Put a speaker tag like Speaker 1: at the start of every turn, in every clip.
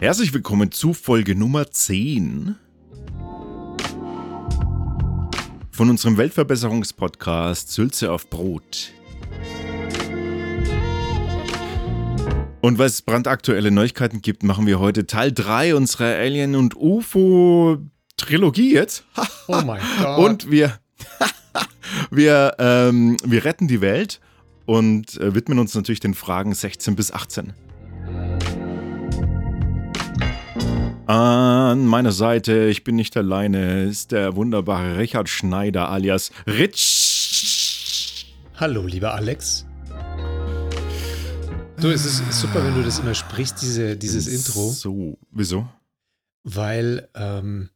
Speaker 1: Herzlich willkommen zu Folge Nummer 10 von unserem Weltverbesserungspodcast Sülze auf Brot. Und weil es brandaktuelle Neuigkeiten gibt, machen wir heute Teil 3 unserer Alien- und UFO-Trilogie jetzt.
Speaker 2: Oh mein Gott.
Speaker 1: Und wir, wir, ähm, wir retten die Welt und äh, widmen uns natürlich den Fragen 16 bis 18. An meiner Seite, ich bin nicht alleine, ist der wunderbare Richard Schneider alias Rich.
Speaker 2: Hallo, lieber Alex. Du, es ist super, wenn du das immer sprichst, diese, dieses Intro,
Speaker 1: So, wieso?
Speaker 2: weil ähm,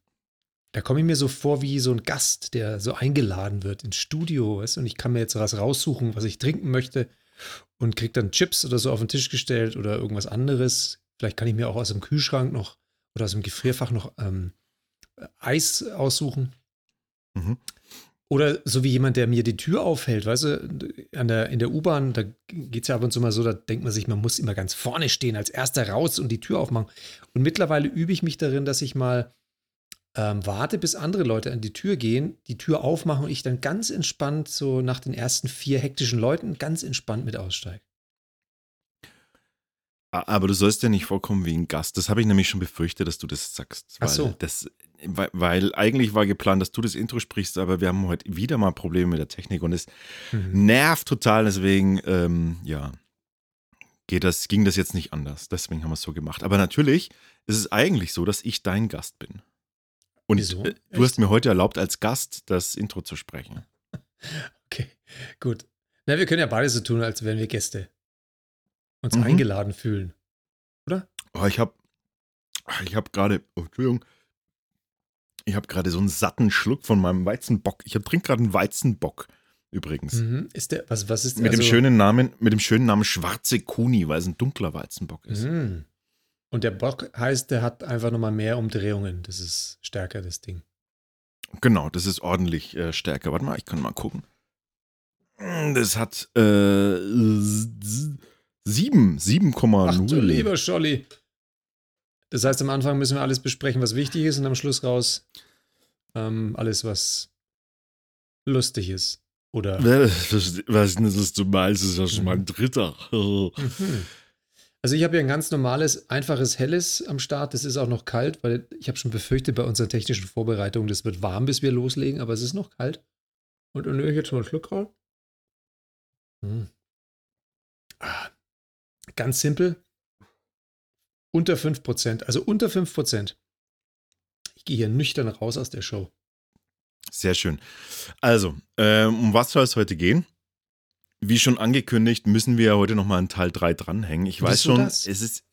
Speaker 2: da komme ich mir so vor wie so ein Gast, der so eingeladen wird ins Studio, weißt und ich kann mir jetzt was raussuchen, was ich trinken möchte und krieg dann Chips oder so auf den Tisch gestellt oder irgendwas anderes. Vielleicht kann ich mir auch aus dem Kühlschrank noch oder aus dem Gefrierfach noch ähm, Eis aussuchen.
Speaker 1: Mhm.
Speaker 2: Oder so wie jemand, der mir die Tür aufhält, weißt du, an der, in der U-Bahn, da geht es ja ab und zu mal so, da denkt man sich, man muss immer ganz vorne stehen, als erster raus und die Tür aufmachen. Und mittlerweile übe ich mich darin, dass ich mal ähm, warte, bis andere Leute an die Tür gehen, die Tür aufmachen und ich dann ganz entspannt, so nach den ersten vier hektischen Leuten, ganz entspannt mit aussteige.
Speaker 1: Aber du sollst ja nicht vorkommen wie ein Gast. Das habe ich nämlich schon befürchtet, dass du das sagst.
Speaker 2: Ach so.
Speaker 1: Das, weil, weil eigentlich war geplant, dass du das Intro sprichst, aber wir haben heute wieder mal Probleme mit der Technik und es
Speaker 2: Mhm.
Speaker 1: nervt total. Deswegen, ähm, ja, geht das, ging das jetzt nicht anders. Deswegen haben wir es so gemacht. Aber natürlich ist es eigentlich so, dass ich dein Gast bin. Und
Speaker 2: Wieso?
Speaker 1: äh,
Speaker 2: Echt?
Speaker 1: du hast mir heute erlaubt, als Gast das Intro zu sprechen.
Speaker 2: Okay, gut. Na, wir können ja beide so tun, als wären wir Gäste. Uns
Speaker 1: Mhm.
Speaker 2: eingeladen fühlen.
Speaker 1: Oh, ich habe ich hab gerade, oh, Entschuldigung, ich habe gerade so einen satten Schluck von meinem Weizenbock. Ich trinke gerade einen Weizenbock übrigens.
Speaker 2: Mhm. Ist der, was, was ist
Speaker 1: Mit dem
Speaker 2: also-
Speaker 1: schönen Namen, mit dem schönen Namen Schwarze Kuni, weil es ein dunkler Weizenbock ist.
Speaker 2: Mhm. Und der Bock heißt, der hat einfach nochmal mehr Umdrehungen. Das ist stärker, das Ding.
Speaker 1: Genau, das ist ordentlich äh, stärker. Warte mal, ich kann mal gucken. Das hat äh, sieben,
Speaker 2: Ach du
Speaker 1: 7,0.
Speaker 2: lieber Scholli. Das heißt, am Anfang müssen wir alles besprechen, was wichtig ist, und am Schluss raus ähm, alles, was lustig ist. Oder.
Speaker 1: Was denn das du meinst, ist ja schon mal ein dritter.
Speaker 2: Mhm. Also ich habe hier ein ganz normales, einfaches Helles am Start. Das ist auch noch kalt, weil ich habe schon befürchtet bei unseren technischen Vorbereitungen, das wird warm, bis wir loslegen, aber es ist noch kalt. Und dann nehme ich jetzt mal einen Schluck raus. Hm. Ganz simpel. Unter 5%, also unter 5%. Ich gehe hier nüchtern raus aus der Show.
Speaker 1: Sehr schön. Also, ähm, um was soll es heute gehen? Wie schon angekündigt, müssen wir ja heute nochmal einen Teil 3 dranhängen. Ich weiß schon,
Speaker 2: das?
Speaker 1: es ist,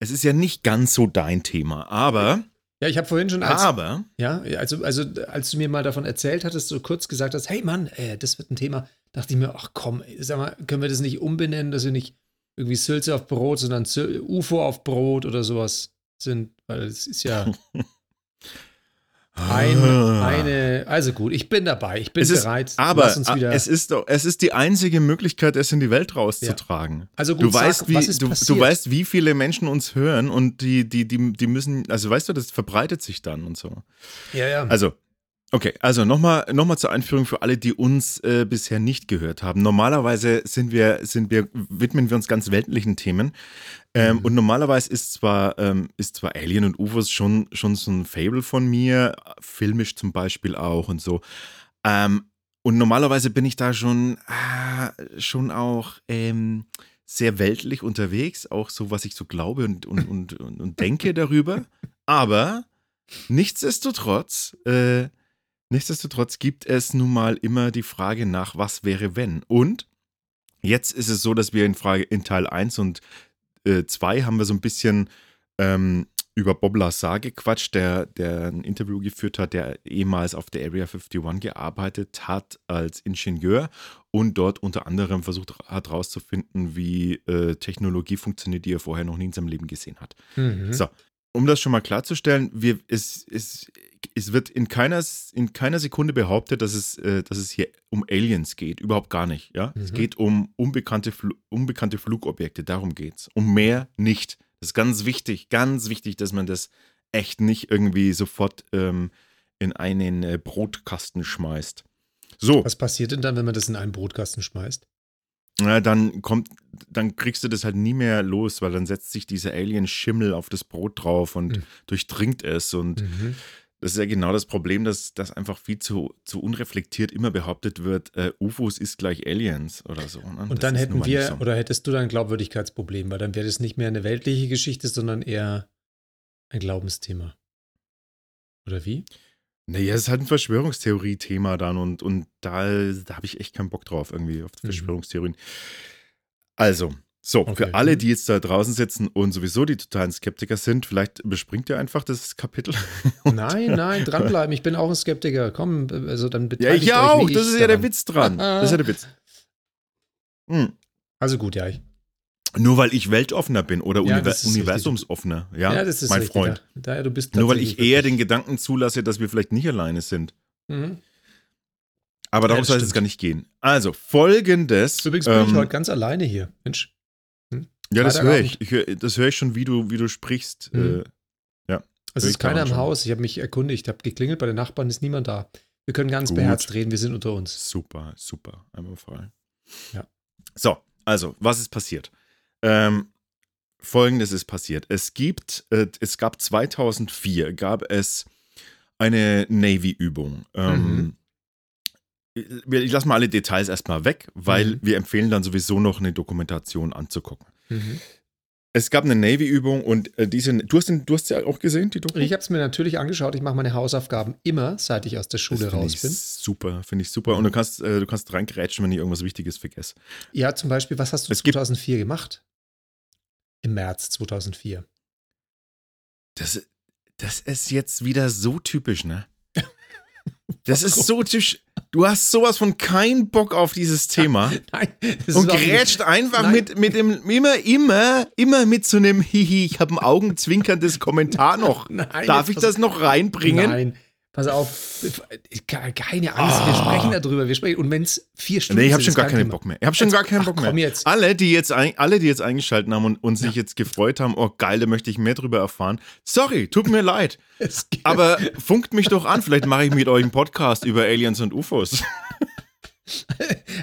Speaker 1: es ist ja nicht ganz so dein Thema, aber,
Speaker 2: Ja, ich habe vorhin schon als,
Speaker 1: aber,
Speaker 2: Ja, also, also als du mir mal davon erzählt hattest, so kurz gesagt hast, hey Mann, äh, das wird ein Thema, dachte ich mir, ach komm, sag mal, können wir das nicht umbenennen, dass wir nicht irgendwie Sülze auf Brot, sondern Syl UFO auf Brot oder sowas sind, weil es ist ja ein,
Speaker 1: Ah.
Speaker 2: eine, also gut, ich bin dabei, ich bin
Speaker 1: es ist,
Speaker 2: bereit.
Speaker 1: aber
Speaker 2: uns wieder,
Speaker 1: es ist doch, es ist die einzige Möglichkeit, es in die Welt rauszutragen.
Speaker 2: also gut,
Speaker 1: Du weißt,
Speaker 2: sag,
Speaker 1: wie,
Speaker 2: was ist
Speaker 1: du, du weißt, wie viele Menschen uns hören und die, die, die, die müssen, also weißt du, das verbreitet sich dann und so.
Speaker 2: ja, ja.
Speaker 1: Also, okay, also nochmal noch mal zur Einführung für alle, die uns äh, bisher nicht gehört haben. Normalerweise sind wir, sind wir, widmen wir uns ganz weltlichen Themen. Ähm,
Speaker 2: Mhm.
Speaker 1: Und normalerweise ist zwar, ähm, ist zwar Alien und UFOs schon, schon so ein Fable von mir, filmisch zum Beispiel auch und so. Ähm, und normalerweise bin ich da schon, ah, schon auch ähm, sehr weltlich unterwegs, auch so, was ich so glaube und, und, und, und, und denke darüber. Aber nichtsdestotrotz, äh, nichtsdestotrotz gibt es nun mal immer die Frage nach, was wäre wenn? Und jetzt ist es so, dass wir in Frage in Teil 1 und 2 haben wir so ein bisschen ähm, über Bob Lazar gequatscht, der, der ein Interview geführt hat, der ehemals auf der Area 51 gearbeitet hat als Ingenieur und dort unter anderem versucht hat herauszufinden, wie äh, Technologie funktioniert, die er vorher noch nie in seinem Leben gesehen hat.
Speaker 2: Mhm.
Speaker 1: So, um das schon mal klarzustellen, wir, es, es, es wird in keiner, in keiner Sekunde behauptet, dass es, äh, dass es hier um Aliens geht. Überhaupt gar nicht. Ja? Es
Speaker 2: Mhm.
Speaker 1: geht um unbekannte, Fl unbekannte Flugobjekte. Darum geht es. Um mehr nicht. Das ist ganz wichtig, ganz wichtig, dass man das echt nicht irgendwie sofort ähm, in einen äh, Brotkasten schmeißt. So.
Speaker 2: Was passiert denn dann, wenn man das in einen Brotkasten schmeißt?
Speaker 1: Ja, dann kommt, dann kriegst du das halt nie mehr los, weil dann setzt sich dieser Alien-Schimmel auf das Brot drauf und
Speaker 2: Mhm.
Speaker 1: durchdringt es. Und
Speaker 2: Mhm.
Speaker 1: das ist ja genau das Problem, dass, dass einfach viel zu, zu unreflektiert immer behauptet wird, äh, UFOs ist gleich Aliens oder so. ne? Das
Speaker 2: Und dann hätten wir,
Speaker 1: so.
Speaker 2: oder hättest du dann ein Glaubwürdigkeitsproblem, weil dann wäre das nicht mehr eine weltliche Geschichte, sondern eher ein Glaubensthema. Oder wie?
Speaker 1: Naja, es ist halt ein Verschwörungstheorie-Thema dann und, und da, da habe ich echt keinen Bock drauf, irgendwie auf
Speaker 2: Mhm.
Speaker 1: Verschwörungstheorien. Also, so,
Speaker 2: Okay.
Speaker 1: für alle, die jetzt da draußen sitzen und sowieso die totalen Skeptiker sind, vielleicht überspringt ihr einfach das Kapitel.
Speaker 2: Nein, nein, dranbleiben. Ich bin auch ein Skeptiker. Komm, also dann
Speaker 1: Ja,
Speaker 2: beteiligt
Speaker 1: ich auch, das ist ja der
Speaker 2: daran.
Speaker 1: Witz dran. Das ist ja der Witz. Hm.
Speaker 2: Also gut, ja. Ich,
Speaker 1: Nur weil ich weltoffener bin oder
Speaker 2: Ja,
Speaker 1: universumsoffener, ja,
Speaker 2: ja, das ist
Speaker 1: mein
Speaker 2: richtig,
Speaker 1: Freund.
Speaker 2: Ja. Daher, du bist
Speaker 1: Nur weil ich eher den Gedanken zulasse, dass wir vielleicht nicht alleine sind.
Speaker 2: Mhm.
Speaker 1: Aber darum soll es jetzt gar nicht gehen. Also, folgendes.
Speaker 2: Übrigens bin ich
Speaker 1: ähm,
Speaker 2: heute ganz alleine hier. Mensch.
Speaker 1: Ja, das höre ich. ich hör, das höre ich schon, wie du, wie du sprichst.
Speaker 2: Mhm.
Speaker 1: Äh,
Speaker 2: Es
Speaker 1: Hör
Speaker 2: ist
Speaker 1: ich
Speaker 2: keiner im. Haus. Ich habe mich erkundigt, habe geklingelt bei den Nachbarn, ist niemand da. Wir können ganz
Speaker 1: Gut.
Speaker 2: beherzt reden, wir sind unter uns.
Speaker 1: super, super, einmal frei.
Speaker 2: Ja.
Speaker 1: So, also, was ist passiert? Ähm, Folgendes ist passiert. Es gibt, äh, es gab 2004, gab es eine Navy-Übung. Ähm, wir- Ich lasse mal alle Details erstmal weg, weil
Speaker 2: Mhm.
Speaker 1: wir empfehlen dann sowieso noch eine Dokumentation anzugucken.
Speaker 2: Mhm.
Speaker 1: Es gab eine Navy-Übung und äh, diese, du hast, den, du hast ja auch gesehen, die Doku?
Speaker 2: Ich habe es mir natürlich angeschaut. Ich mache meine Hausaufgaben immer, seit ich aus der Schule raus bin.
Speaker 1: Super, finde ich super. Und du kannst, äh, du kannst reingrätschen, wenn ich irgendwas Wichtiges vergesse.
Speaker 2: Ja, zum Beispiel, was hast du
Speaker 1: Es gibt-
Speaker 2: 2004 gemacht? Im März 2004.
Speaker 1: Das, das ist jetzt wieder so typisch, ne? Das ist so typisch. Du hast sowas von keinen Bock auf dieses Thema
Speaker 2: Nein,
Speaker 1: und grätscht einfach
Speaker 2: Nein.
Speaker 1: mit, mit dem, immer, immer, immer mit so einem Hihi, ich habe ein augenzwinkerndes Kommentar noch.
Speaker 2: Nein,
Speaker 1: Darf ich das noch reinbringen?
Speaker 2: Nein, pass auf. Ke- Keine Angst, wir sprechen darüber. Wir sprechen, und wenn es vier Stunden
Speaker 1: Nee, ich habe schon gar keinen
Speaker 2: kein
Speaker 1: Bock
Speaker 2: Thema.
Speaker 1: mehr. Ich habe schon
Speaker 2: Jetzt-
Speaker 1: gar keinen
Speaker 2: ach,
Speaker 1: Bock mehr.
Speaker 2: jetzt.
Speaker 1: Alle, die jetzt, ein, alle, die jetzt eingeschaltet haben und, und sich jetzt gefreut haben, oh geil, da möchte ich mehr drüber erfahren. Sorry, tut mir leid. Aber funkt mich doch an, vielleicht mache ich mit euch einen Podcast über Aliens und UFOs.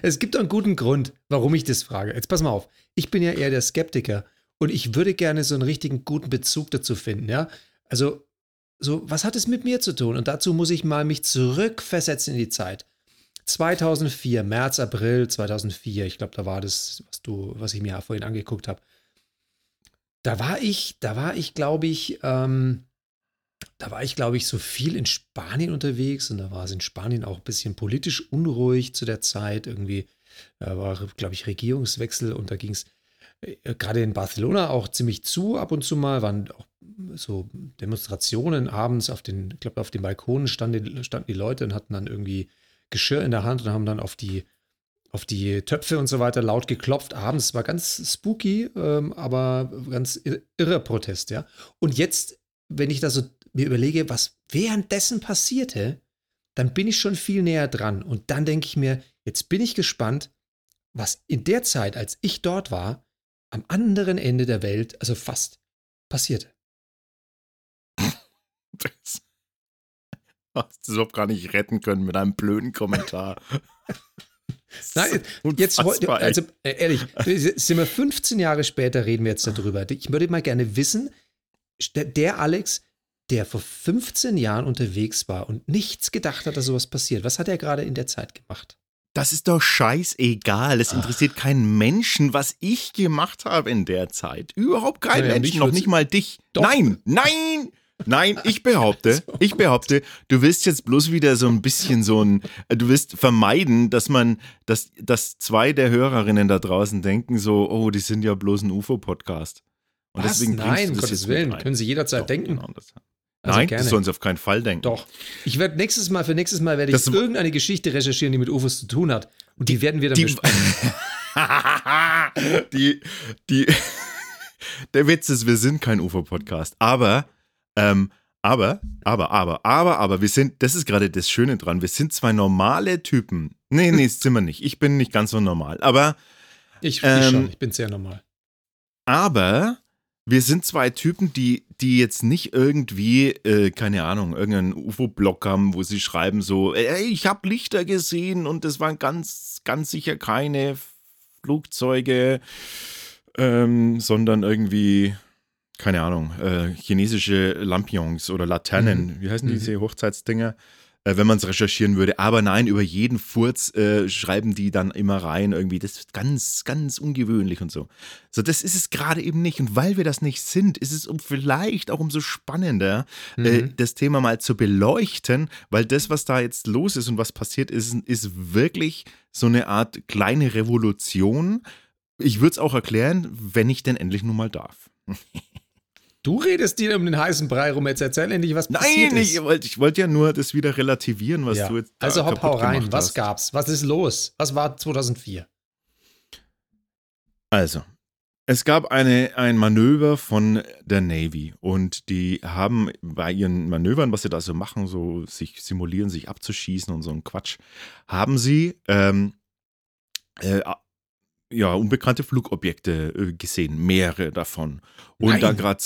Speaker 2: Es gibt doch einen guten Grund, warum ich das frage. Jetzt pass mal auf. Ich bin ja eher der Skeptiker und ich würde gerne so einen richtigen guten Bezug dazu finden, ja? Also, so, was hat es mit mir zu tun? Und dazu muss ich mal mich zurückversetzen in die Zeit. 2004, März, April 2004, ich glaube, da war das, was du, was ich mir vorhin angeguckt habe. Da war ich, da war ich, glaube ich, ähm, da war ich, glaube ich, so viel in Spanien unterwegs und da war es in Spanien auch ein bisschen politisch unruhig zu der Zeit. Irgendwie da war, glaube ich, Regierungswechsel und da ging es äh, gerade in Barcelona auch ziemlich zu ab und zu mal, waren auch so Demonstrationen abends auf den, ich glaube, auf den Balkonen standen, standen die Leute und hatten dann irgendwie Geschirr in der Hand und haben dann auf die auf die Töpfe und so weiter laut geklopft abends. War ganz spooky, ähm, aber ganz ir- irrer Protest, ja. Und jetzt, wenn ich da so mir überlege, was währenddessen passierte, dann bin ich schon viel näher dran. Und dann denke ich mir, jetzt bin ich gespannt, was in der Zeit, als ich dort war, am anderen Ende der Welt, also fast, passierte.
Speaker 1: Das hast du überhaupt gar nicht retten können mit einem blöden Kommentar.
Speaker 2: Nein, jetzt heute, also äh, ehrlich, sind wir 15 Jahre später, reden wir jetzt darüber. Ich würde mal gerne wissen, der- Alex, der vor 15 Jahren unterwegs war und nichts gedacht hat, dass sowas passiert, was hat er gerade in der Zeit gemacht?
Speaker 1: Das ist doch scheißegal. Es interessiert keinen Menschen, was ich gemacht habe in der Zeit. Überhaupt keinen
Speaker 2: mich
Speaker 1: Menschen, noch nicht mal dich.
Speaker 2: Doch.
Speaker 1: Nein, nein, nein, ich behaupte, ich behaupte, du willst jetzt bloß wieder so ein bisschen so ein, du willst vermeiden, dass man, dass, dass zwei der Hörerinnen da draußen denken so, oh, die sind ja bloß ein UFO-Podcast. Und
Speaker 2: Was?
Speaker 1: deswegen
Speaker 2: Nein,
Speaker 1: du das
Speaker 2: Gottes Willen, können Sie jederzeit
Speaker 1: Doch,
Speaker 2: denken.
Speaker 1: genau das.
Speaker 2: Also
Speaker 1: Nein,
Speaker 2: gerne.
Speaker 1: das sollen sie auf keinen Fall denken.
Speaker 2: Doch. Ich werde nächstes Mal, für nächstes Mal werde ich
Speaker 1: Das-
Speaker 2: irgendeine Geschichte recherchieren, die mit UFOs zu tun hat. Und die, werden wir dann
Speaker 1: die,
Speaker 2: besprechen.
Speaker 1: die, die, der Witz ist, wir sind kein UFO-Podcast, aber, ähm, aber, aber, aber, aber, aber, wir sind, das ist gerade das Schöne dran, wir sind zwei normale Typen. Nee, nee, das sind wir nicht. Ich bin nicht ganz so normal. Aber,
Speaker 2: Ich, ich
Speaker 1: Ähm,
Speaker 2: schon, ich bin sehr normal.
Speaker 1: aber, wir sind zwei Typen, die, die jetzt nicht irgendwie, äh, keine Ahnung, irgendeinen UFO-Blog haben, wo sie schreiben so, ey, ich habe Lichter gesehen und es waren ganz, ganz sicher keine Flugzeuge, ähm, sondern irgendwie, keine Ahnung, äh, chinesische Lampions oder Laternen,
Speaker 2: Mhm.
Speaker 1: wie heißen
Speaker 2: Mhm.
Speaker 1: diese Hochzeitsdinger? Äh, wenn man es recherchieren würde. Aber nein, über jeden Furz äh, schreiben die dann immer rein, irgendwie, das ist ganz, ganz ungewöhnlich und so. So, das ist es gerade eben nicht. Und weil wir das nicht sind, ist es um, vielleicht auch umso spannender, äh,
Speaker 2: Mhm.
Speaker 1: das Thema mal zu beleuchten, weil das, was da jetzt los ist und was passiert ist, ist wirklich so eine Art kleine Revolution. Ich würde es auch erklären, wenn ich denn endlich nun mal darf.
Speaker 2: Du redest dir um den heißen Brei rum, jetzt erzähl endlich, was passiert
Speaker 1: Nein,
Speaker 2: ist.
Speaker 1: ich wollte ich wollt ja nur das wieder relativieren, was
Speaker 2: Ja.
Speaker 1: du jetzt da
Speaker 2: Also hopp, hau rein. Was gab's? Was ist los? Was war 2004?
Speaker 1: Also, es gab eine, ein Manöver von der Navy und die haben bei ihren Manövern, was sie da so machen, so sich simulieren, sich abzuschießen und so ein Quatsch, haben sie ähm, äh, ja, unbekannte Flugobjekte äh, gesehen, mehrere davon. Und
Speaker 2: Nein.
Speaker 1: da gerade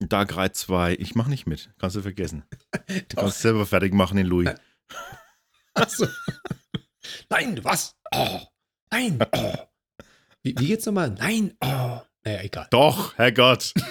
Speaker 1: da gerade zwei, ich mache nicht mit, kannst du vergessen. Du kannst selber fertig machen in Louis.
Speaker 2: Achso. Nein, was? Oh. Nein. Oh. Wie, wie geht's nochmal? Nein. Oh. Naja, egal.
Speaker 1: Doch, Herrgott.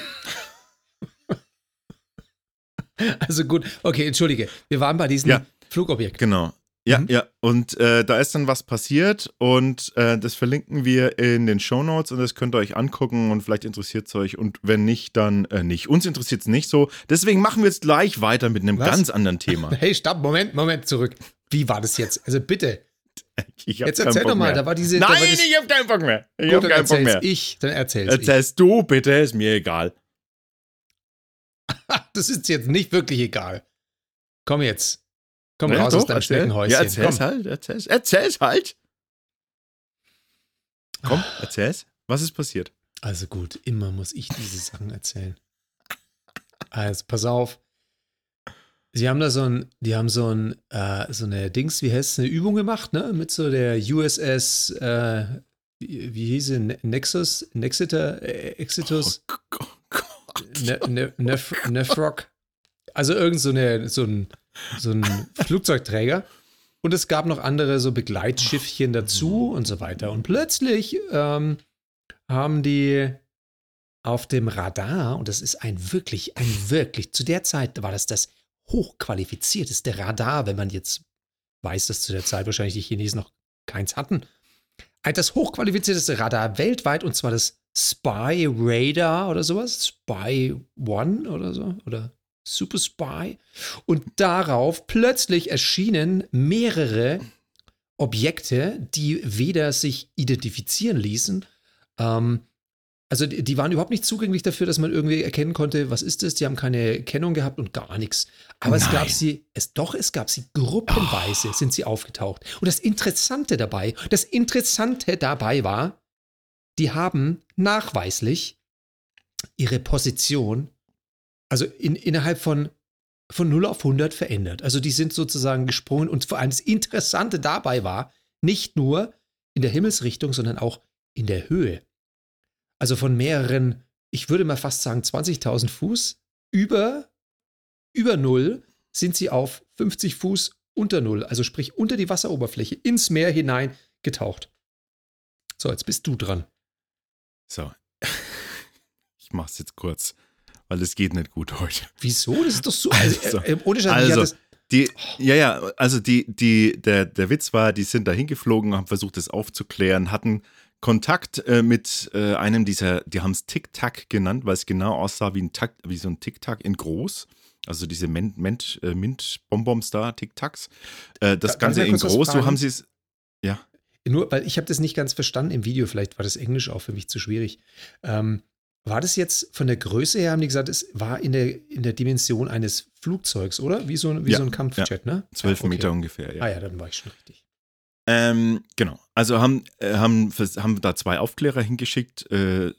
Speaker 2: Also gut. Okay, entschuldige. Wir waren bei diesem
Speaker 1: Ja.
Speaker 2: Flugobjekt.
Speaker 1: Genau. Ja,
Speaker 2: Mhm.
Speaker 1: ja. Und äh, da ist dann was passiert und äh, das verlinken wir in den Show Notes und das könnt ihr euch angucken und vielleicht interessiert es euch und wenn nicht, dann äh, nicht. Uns interessiert es nicht so. Deswegen machen wir jetzt gleich weiter mit einem
Speaker 2: Was?
Speaker 1: ganz anderen Thema.
Speaker 2: Hey, stopp, Moment, Moment, zurück. Wie war das jetzt? Also bitte,
Speaker 1: Ich hab
Speaker 2: jetzt erzähl doch mal,
Speaker 1: mehr.
Speaker 2: da war diese.
Speaker 1: Nein,
Speaker 2: war das,
Speaker 1: ich hab keinen Bock mehr. Ich
Speaker 2: gut,
Speaker 1: hab keinen Bock mehr.
Speaker 2: ich, dann erzähl's
Speaker 1: Erzählst du bitte, ist mir egal.
Speaker 2: ich. Das ist jetzt nicht wirklich egal. Komm jetzt. Komm
Speaker 1: Ja,
Speaker 2: raus aus
Speaker 1: doch,
Speaker 2: deinem
Speaker 1: erzähl.
Speaker 2: Schneckenhäuschen.
Speaker 1: Ja, erzähl's
Speaker 2: Komm.
Speaker 1: halt, erzähl's. Erzähl's halt. Komm, erzähl's. Was ist passiert?
Speaker 2: Also gut, immer muss ich diese Sachen erzählen. Also, pass auf. Sie haben da so ein, die haben so ein, äh, so eine Dings, wie heißt es, eine Übung gemacht, ne? Mit so der USS, äh, wie, wie hieß sie, Ne- Nexus, Nexeter, äh, Exitus,
Speaker 1: Oh Gott, Gott.
Speaker 2: ne, ne, Nef, Nefrock. Also irgend so, eine, so, ein, so ein Flugzeugträger. Und es gab noch andere so Begleitschiffchen dazu und so weiter. Und plötzlich ähm, haben die auf dem Radar, und das ist ein wirklich, ein wirklich, zu der Zeit war das das hochqualifizierteste Radar, wenn man jetzt weiß, dass zu der Zeit wahrscheinlich die Chinesen noch keins hatten. Das hochqualifizierteste Radar weltweit, und zwar das Spy Radar oder sowas. Spy One oder so. Oder Super Spy. Und darauf plötzlich erschienen mehrere Objekte, die weder sich identifizieren ließen, ähm, also die, die waren überhaupt nicht zugänglich dafür, dass man irgendwie erkennen konnte, was ist das? Die haben keine Kennung gehabt und gar nichts. Aber es gab
Speaker 1: Nein.
Speaker 2: sie, es doch, es gab sie gruppenweise, sind sie aufgetaucht. Und das Interessante dabei, das Interessante dabei war, die haben nachweislich ihre Position, also in, innerhalb von, von 0 auf 100 verändert. Also die sind sozusagen gesprungen und vor allem das Interessante dabei war, nicht nur in der Himmelsrichtung, sondern auch in der Höhe. Also von mehreren, ich würde mal fast sagen 20.000 Fuß über, über Null sind sie auf 50 Fuß unter Null, also sprich unter die Wasseroberfläche, ins Meer hinein getaucht. So, jetzt bist du dran.
Speaker 1: So. Ich mach's jetzt kurz, weil es geht nicht gut heute.
Speaker 2: Wieso? Das ist doch so. Also,
Speaker 1: Also,
Speaker 2: äh, äh, ohne Scheiß,
Speaker 1: also,
Speaker 2: das,
Speaker 1: Die, ja, ja, also die, die, der, der Witz war, die sind da hingeflogen, haben versucht, das aufzuklären, hatten Kontakt äh, mit äh, einem dieser, die haben es Tic-Tac genannt, weil es genau aussah wie, ein Tac, wie so ein Tic-Tac in groß. Also diese Mint, Mint, äh, Mint-Bonbons da, Tic-Tacs. Äh, das
Speaker 2: Da-
Speaker 1: Ganze in groß, so haben sie es. Ja.
Speaker 2: Nur, weil ich habe das nicht ganz verstanden im Video, vielleicht war das Englisch auch für mich zu schwierig. Ähm, war das jetzt von der Größe her, haben die gesagt, es war in der, in der Dimension eines Flugzeugs, oder? Wie so, ein- wie
Speaker 1: Ja,
Speaker 2: so ein Kampfjet, ne?
Speaker 1: Zwölf
Speaker 2: Ah, okay.
Speaker 1: Meter ungefähr, ja.
Speaker 2: Ah ja, dann war ich schon richtig.
Speaker 1: Ähm, genau. Also haben, äh, haben, haben da zwei Aufklärer hingeschickt. Äh, äh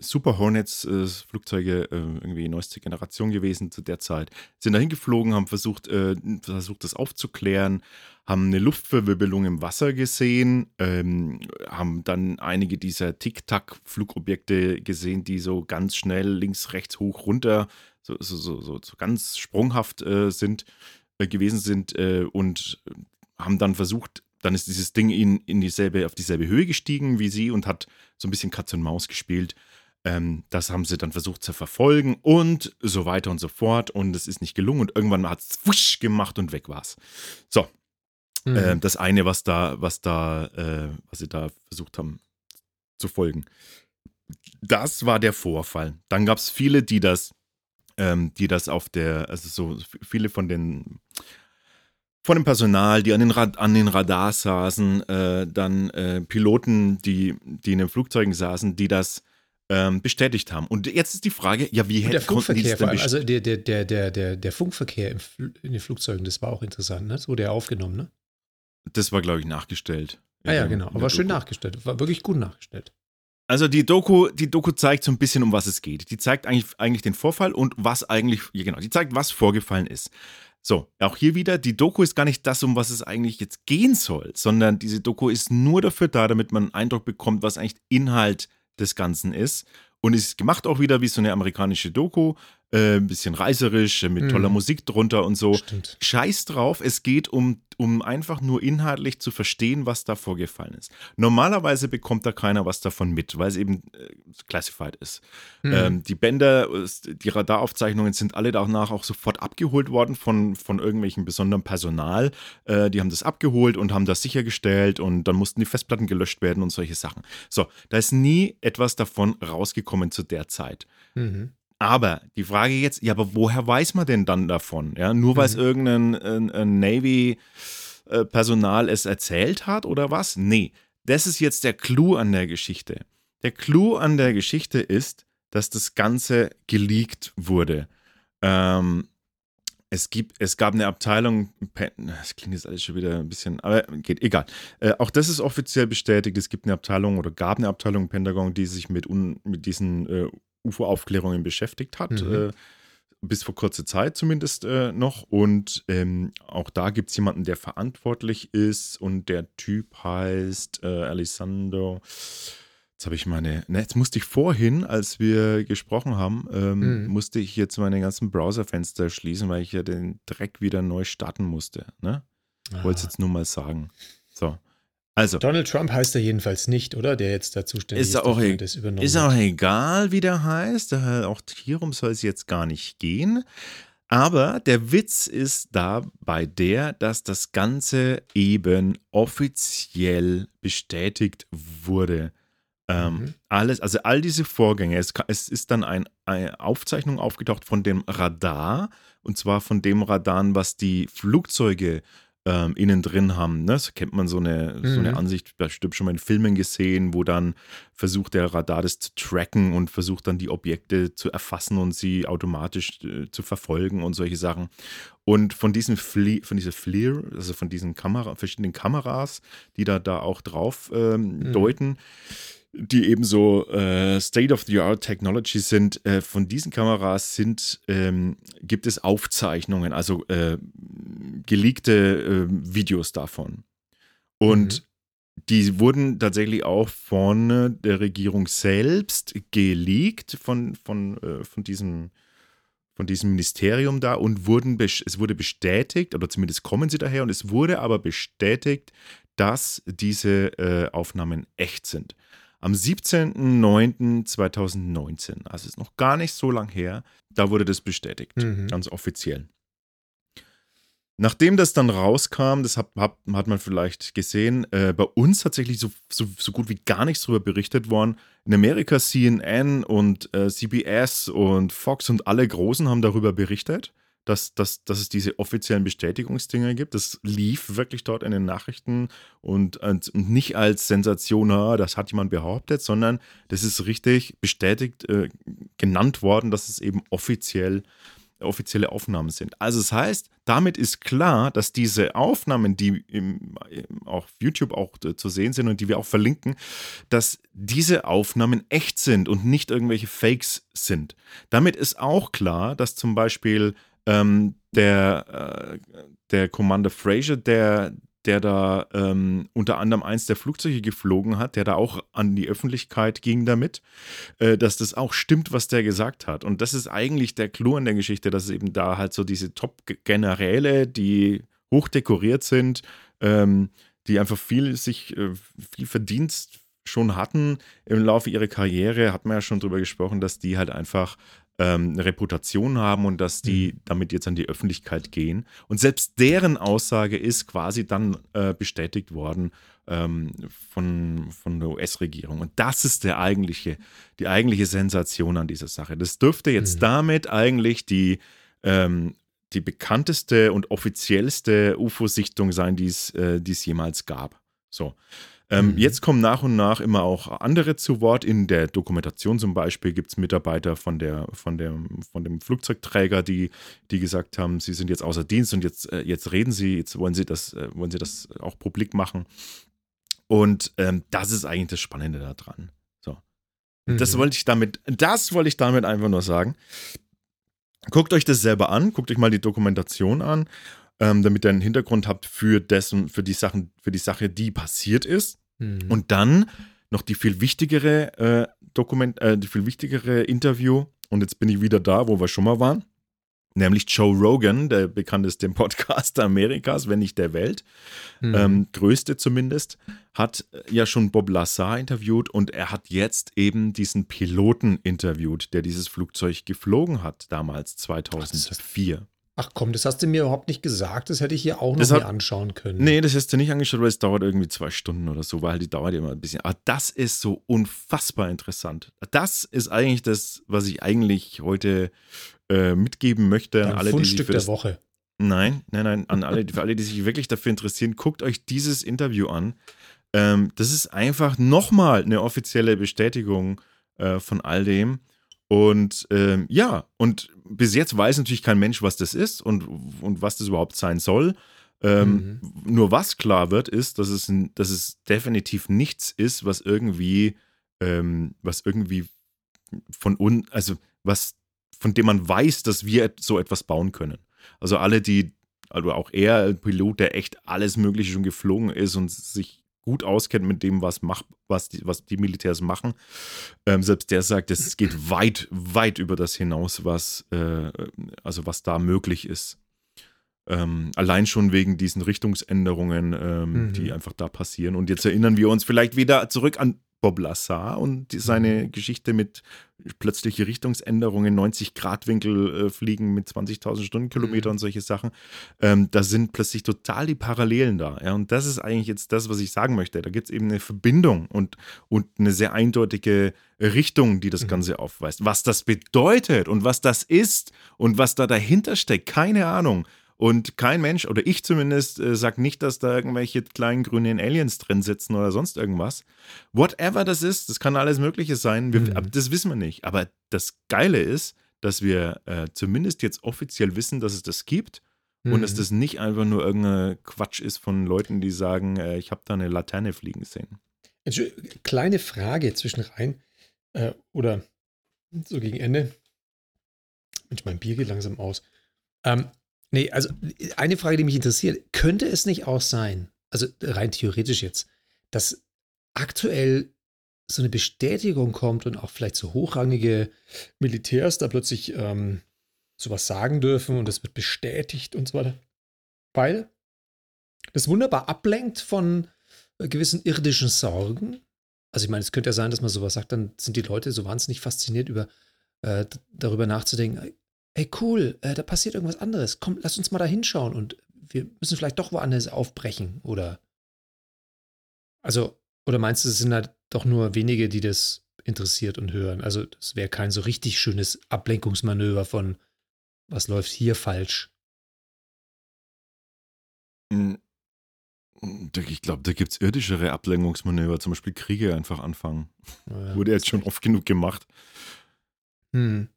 Speaker 1: Super Hornets, äh, Flugzeuge, äh, irgendwie neueste Generation gewesen zu der Zeit. Sind da hingeflogen, haben versucht, äh, versucht, das aufzuklären, haben eine Luftverwirbelung im Wasser gesehen, ähm, haben dann einige dieser Tic-Tac-Flugobjekte gesehen, die so ganz schnell links, rechts, hoch, runter, so, so, so, so, so ganz sprunghaft sind gewesen sind und haben dann versucht, dann ist dieses Ding in, in dieselbe, auf dieselbe Höhe gestiegen wie sie und hat so ein bisschen Katz und Maus gespielt. Ähm, das haben sie dann versucht zu verfolgen und so weiter und so fort. Und es ist nicht gelungen. Und irgendwann hat es wusch gemacht und weg war's. So. Mhm. Äh, das eine, was da, was da, äh, was sie da versucht haben zu folgen. Das war der Vorfall. Dann gab es viele, die das, ähm, die das auf der, also so viele von den von dem Personal, die an den, Rad, an den Radars saßen, äh, dann äh, Piloten, die, die in den Flugzeugen saßen, die das ähm, bestätigt haben. Und jetzt ist die Frage, ja, wie hätte
Speaker 2: der Funkverkehr vor allem, also der, der, der, der, der, der Funkverkehr in den Flugzeugen, das war auch interessant, ne? Das wurde ja aufgenommen, ne?
Speaker 1: Das war, glaube ich, nachgestellt.
Speaker 2: Ah ja, genau. Aber schön nachgestellt. War wirklich gut nachgestellt.
Speaker 1: Also die Doku, die Doku zeigt so ein bisschen, um was es geht. Die zeigt eigentlich, eigentlich den Vorfall und was eigentlich, ja genau, die zeigt, was vorgefallen ist. So, auch hier wieder, die Doku ist gar nicht das, um was es eigentlich jetzt gehen soll, sondern diese Doku ist nur dafür da, damit man einen Eindruck bekommt, was eigentlich Inhalt des Ganzen ist. Und ist gemacht auch wieder wie so eine amerikanische Doku, äh, ein bisschen reißerisch, äh, mit toller mhm. Musik drunter und so.
Speaker 2: Stimmt.
Speaker 1: Scheiß drauf, es geht um, um einfach nur inhaltlich zu verstehen, was da vorgefallen ist. Normalerweise bekommt da keiner was davon mit, weil es eben äh, classified ist. Mhm. Ähm, die Bänder, die Radaraufzeichnungen sind alle danach auch sofort abgeholt worden von, von irgendwelchen besonderen Personal. Äh, die haben das abgeholt und haben das sichergestellt und dann mussten die Festplatten gelöscht werden und solche Sachen. So, da ist nie etwas davon rausgekommen zu der Zeit. Mhm. Aber die Frage jetzt, ja, aber woher weiß man denn dann davon? Ja, nur weil es mhm. irgendein Navy-Personal es erzählt hat oder was? Nee, das ist jetzt der Clou an der Geschichte. Der Clou an der Geschichte ist, dass das Ganze geleakt wurde. Ähm, es, gibt, es gab eine Abteilung, das klingt jetzt alles schon wieder ein bisschen, aber geht, egal. Äh, auch das ist offiziell bestätigt. Es gibt eine Abteilung oder gab eine Abteilung im Pentagon, die sich mit, un, mit diesen äh, UFO-Aufklärungen beschäftigt hat. Mhm. Äh, bis vor kurzer Zeit zumindest äh, noch. Und ähm, auch da gibt es jemanden, der verantwortlich ist und der Typ heißt äh, Alessandro. Jetzt habe ich meine, ne, jetzt musste ich vorhin, als wir gesprochen haben, ähm, mhm. musste ich jetzt meine ganzen Browserfenster schließen, weil ich ja den Dreck wieder neu starten musste. Ne? Wollte es ah. jetzt nur mal sagen. So. Also.
Speaker 2: Donald Trump heißt er jedenfalls nicht, oder? Der jetzt da zuständig
Speaker 1: ist. Auch e das übernommen ist auch egal, wie der heißt. Auch hierum soll es jetzt gar nicht gehen. Aber der Witz ist dabei der, dass das Ganze eben offiziell bestätigt wurde. Ähm, mhm. Alles, also all diese Vorgänge, es, es ist dann ein, eine Aufzeichnung aufgetaucht von dem Radar, und zwar von dem Radar, was die Flugzeuge ähm, innen drin haben. Ne? So kennt man so eine, mhm. so eine mhm. Ansicht, bestimmt schon mal in Filmen gesehen, wo dann versucht der Radar das zu tracken und versucht dann die Objekte zu erfassen und sie automatisch äh, zu verfolgen und solche Sachen. Und von diesen Fle von dieser FLIR, also von diesen Kamera verschiedenen Kameras, die da, da auch drauf ähm, mhm. deuten, die eben so äh, State-of-the-Art Technology sind. Äh, von diesen Kameras sind, ähm, gibt es Aufzeichnungen, also äh, geleakte äh, Videos davon. Und mhm. die wurden tatsächlich auch von der Regierung selbst geleakt, von, von, äh, von diesem von diesem Ministerium da und wurden es wurde bestätigt, oder zumindest kommen sie daher, und es wurde aber bestätigt, dass diese äh, Aufnahmen echt sind am 17.09.2019, also ist noch gar nicht so lang her, da wurde das bestätigt, mhm. ganz offiziell. Nachdem das dann rauskam, das hat, hat, hat man vielleicht gesehen, äh, bei uns tatsächlich so, so, so, gut wie gar nichts darüber berichtet worden. In Amerika CNN und äh, CBS und Fox und alle Großen haben darüber berichtet dass, dass, dass es diese offiziellen Bestätigungsdinger gibt. Das lief wirklich dort in den Nachrichten und, und nicht als Sensation, das hat jemand behauptet, sondern das ist richtig bestätigt äh, genannt worden, dass es eben offiziell offizielle Aufnahmen sind. Also das heißt, damit ist klar, dass diese Aufnahmen, die im, auf YouTube auch zu sehen sind und die wir auch verlinken, dass diese Aufnahmen echt sind und nicht irgendwelche Fakes sind. Damit ist auch klar, dass zum Beispiel ähm, der, äh, der Commander Fraser, der, der da ähm, unter anderem eins der Flugzeuge geflogen hat, der da auch an die Öffentlichkeit ging damit, äh, dass das auch stimmt, was der gesagt hat. Und das ist eigentlich der Clou an der Geschichte, dass eben da halt so diese Top-Generäle, die hochdekoriert sind, ähm, die einfach viel sich, äh, viel Verdienst schon hatten im Laufe ihrer Karriere, hat man ja schon drüber gesprochen, dass die halt einfach ähm, eine Reputation haben und dass die mhm. damit jetzt an die Öffentlichkeit gehen. Und selbst deren Aussage ist quasi dann äh, bestätigt worden ähm, von, von der US-Regierung. Und das ist der eigentliche, die eigentliche Sensation an dieser Sache. Das dürfte jetzt mhm. damit eigentlich die, ähm, die bekannteste und offiziellste UFO-Sichtung sein, die äh, es jemals gab. So. Ähm, mhm. Jetzt kommen nach und nach immer auch andere zu Wort. In der Dokumentation zum Beispiel gibt es Mitarbeiter von, der, von, der, von dem Flugzeugträger, die, die gesagt haben, sie sind jetzt außer Dienst und jetzt, äh, jetzt reden sie, jetzt wollen sie das, äh, wollen sie das auch publik machen. Und ähm, das ist eigentlich das Spannende daran. So. Mhm. Das wollte ich damit, das wollte ich damit einfach nur sagen. Guckt euch das selber an, guckt euch mal die Dokumentation an ähm, damit ihr einen Hintergrund habt für dessen, für die Sachen, für die Sache, die passiert ist. Mhm. Und dann noch die viel wichtigere äh, Dokument, äh, die viel wichtigere Interview. Und jetzt bin ich wieder da, wo wir schon mal waren. Nämlich Joe Rogan, der bekannteste Podcaster Amerikas, wenn nicht der Welt, mhm. ähm, größte zumindest, hat ja schon Bob Lazar interviewt und er hat jetzt eben diesen Piloten interviewt, der dieses Flugzeug geflogen hat, damals 2004.
Speaker 2: Ach komm, das hast du mir überhaupt nicht gesagt. Das hätte ich hier auch noch hat, anschauen können.
Speaker 1: Nee, das hast du nicht angeschaut, weil es dauert irgendwie zwei Stunden oder so, weil die dauert immer ein bisschen. Aber das ist so unfassbar interessant. Das ist eigentlich das, was ich eigentlich heute äh, mitgeben möchte
Speaker 2: an alle, Fundstück die sich für der Woche.
Speaker 1: Nein, nein, nein, an alle, für alle, die sich wirklich dafür interessieren, guckt euch dieses Interview an. Ähm, das ist einfach nochmal eine offizielle Bestätigung äh, von all dem. Und ähm, ja, und bis jetzt weiß natürlich kein Mensch, was das ist und, und was das überhaupt sein soll. Ähm, mhm. Nur was klar wird, ist, dass es, dass es definitiv nichts ist, was irgendwie, ähm, was irgendwie von uns, also was, von dem man weiß, dass wir so etwas bauen können. Also alle, die, also auch er, ein Pilot, der echt alles Mögliche schon geflogen ist und sich gut auskennt mit dem, was, macht, was, die, was die Militärs machen. Ähm, selbst der sagt, es geht weit, weit über das hinaus, was, äh, also was da möglich ist. Ähm, allein schon wegen diesen Richtungsänderungen, ähm, mhm. die einfach da passieren. Und jetzt erinnern wir uns vielleicht wieder zurück an Bob Lazar und die, seine mhm. Geschichte mit plötzliche Richtungsänderungen, 90-Grad-Winkel äh, fliegen mit 20.000 Stundenkilometer mhm. und solche Sachen. Ähm, da sind plötzlich total die Parallelen da. Ja? Und das ist eigentlich jetzt das, was ich sagen möchte. Da gibt es eben eine Verbindung und, und eine sehr eindeutige Richtung, die das mhm. Ganze aufweist. Was das bedeutet und was das ist und was da dahinter steckt, keine Ahnung. Und kein Mensch, oder ich zumindest, äh, sagt nicht, dass da irgendwelche kleinen grünen Aliens drin sitzen oder sonst irgendwas. Whatever das ist, das kann alles Mögliche sein, wir, mhm. das wissen wir nicht. Aber das Geile ist, dass wir äh, zumindest jetzt offiziell wissen, dass es das gibt mhm. und dass mhm. das nicht einfach nur irgendein Quatsch ist von Leuten, die sagen, äh, ich habe da eine Laterne fliegen sehen.
Speaker 2: Kleine Frage zwischen rein äh, oder so gegen Ende. Mensch, mein Bier geht langsam aus. Ähm, Nee, also eine Frage, die mich interessiert, könnte es nicht auch sein, also rein theoretisch jetzt, dass aktuell so eine Bestätigung kommt und auch vielleicht so hochrangige Militärs da plötzlich ähm, sowas sagen dürfen und es wird bestätigt und so weiter. Weil das wunderbar ablenkt von äh, gewissen irdischen Sorgen. Also ich meine, es könnte ja sein, dass man sowas sagt, dann sind die Leute so wahnsinnig fasziniert über äh, darüber nachzudenken, ey cool, äh, da passiert irgendwas anderes. Komm, lass uns mal da hinschauen und wir müssen vielleicht doch woanders aufbrechen oder. Also, oder meinst du, es sind halt doch nur wenige, die das interessiert und hören? Also, das wäre kein so richtig schönes Ablenkungsmanöver von, was läuft hier falsch?
Speaker 1: Hm, ich glaube, da gibt es irdischere Ablenkungsmanöver, zum Beispiel Kriege einfach anfangen. Ja, Wurde jetzt schon oft genug gemacht. Hm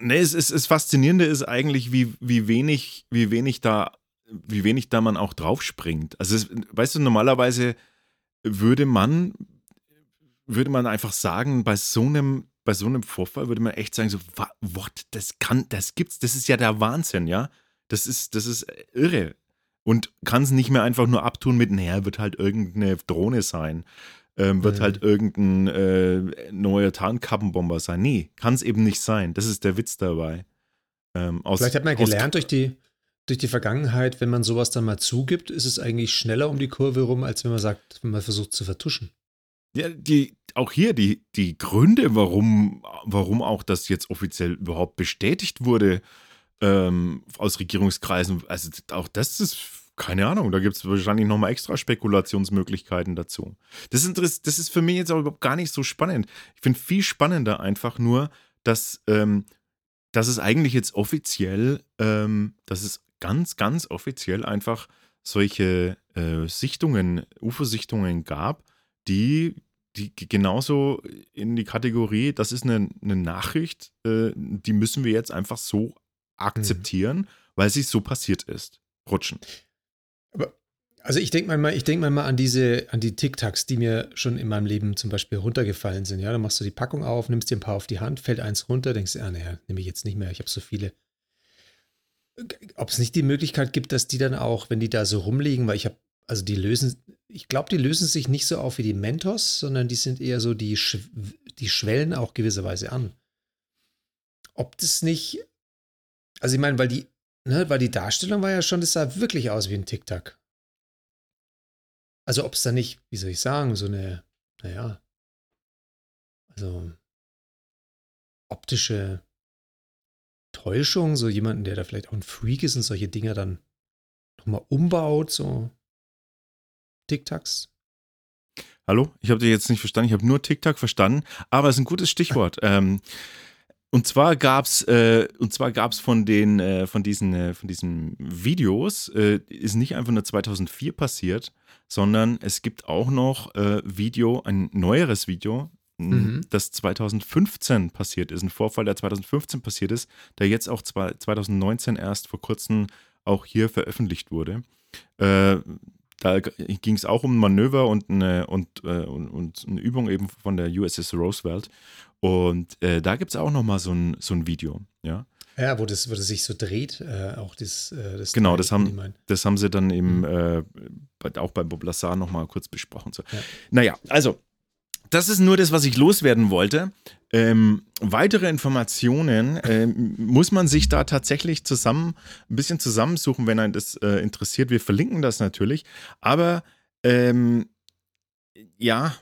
Speaker 1: Nee, es ist, das Faszinierende ist eigentlich, wie, wie wenig, wie wenig da, wie wenig da man auch draufspringt. Also, es, weißt du, normalerweise würde man, würde man einfach sagen, bei so einem, bei so einem Vorfall würde man echt sagen, so, what, das kann, das gibt's, das ist ja der Wahnsinn, ja. Das ist, das ist irre. Und kann es nicht mehr einfach nur abtun mit, naja, wird halt irgendeine Drohne sein. Ähm, wird mhm. halt irgendein äh, neuer Tarnkappenbomber sein. Nee, kann es eben nicht sein. Das ist der Witz dabei.
Speaker 2: Ähm, aus, Vielleicht hat man gelernt durch die, durch die Vergangenheit, wenn man sowas dann mal zugibt, ist es eigentlich schneller um die Kurve rum, als wenn man sagt, wenn man versucht zu vertuschen.
Speaker 1: Ja, die, auch hier die, die Gründe, warum, warum auch das jetzt offiziell überhaupt bestätigt wurde ähm, aus Regierungskreisen, also auch das ist keine Ahnung, da gibt es wahrscheinlich nochmal extra Spekulationsmöglichkeiten dazu. Das ist, das ist für mich jetzt aber überhaupt gar nicht so spannend. Ich finde viel spannender einfach nur, dass, ähm, dass es eigentlich jetzt offiziell, ähm, dass es ganz, ganz offiziell einfach solche äh, Sichtungen, UFO-Sichtungen gab, die, die genauso in die Kategorie, das ist eine, eine Nachricht, äh, die müssen wir jetzt einfach so akzeptieren, mhm. weil sie so passiert ist. Rutschen.
Speaker 2: Also ich denke mal, ich denke mal an diese, an die Tic-Tacs, die mir schon in meinem Leben zum Beispiel runtergefallen sind. Ja, dann machst du die Packung auf, nimmst dir ein paar auf die Hand, fällt eins runter, denkst du, ah, naja, nehme ich jetzt nicht mehr, ich habe so viele. Ob es nicht die Möglichkeit gibt, dass die dann auch, wenn die da so rumliegen, weil ich habe, also die lösen, ich glaube, die lösen sich nicht so auf wie die Mentos, sondern die sind eher so, die, die schwellen auch gewisserweise an. Ob das nicht, also ich meine, weil die Ne, weil die Darstellung war ja schon, das sah wirklich aus wie ein Tic-Tac. Also ob es da nicht, wie soll ich sagen, so eine, naja, also optische Täuschung, so jemanden, der da vielleicht auch ein Freak ist und solche Dinge dann nochmal umbaut, so Tic-Tacs.
Speaker 1: Hallo, ich habe dich jetzt nicht verstanden, ich habe nur Tic-Tac verstanden, aber es ist ein gutes Stichwort. ähm, und zwar gab's, äh, und zwar gab's von den, äh, von diesen, äh, von diesen Videos, äh, ist nicht einfach nur 2004 passiert, sondern es gibt auch noch äh, Video, ein neueres Video, mhm. das 2015 passiert ist, ein Vorfall, der 2015 passiert ist, der jetzt auch 2019 erst vor kurzem auch hier veröffentlicht wurde. Da ging es auch um ein Manöver und eine, und, äh, und, und, eine Übung eben von der USS Roosevelt. Und äh, da gibt es auch nochmal so ein, so ein Video, ja.
Speaker 2: Ja, wo das, wo das sich so dreht, äh, auch das,
Speaker 1: äh, das Genau, das haben, das haben sie dann eben mhm. äh, auch bei Bob Lazar nochmal kurz besprochen. So. Ja. Naja, also, das ist nur das, was ich loswerden wollte. Ähm, weitere Informationen ähm, muss man sich da tatsächlich zusammen, ein bisschen zusammensuchen, wenn einen das äh, interessiert. Wir verlinken das natürlich. Aber ähm, ja,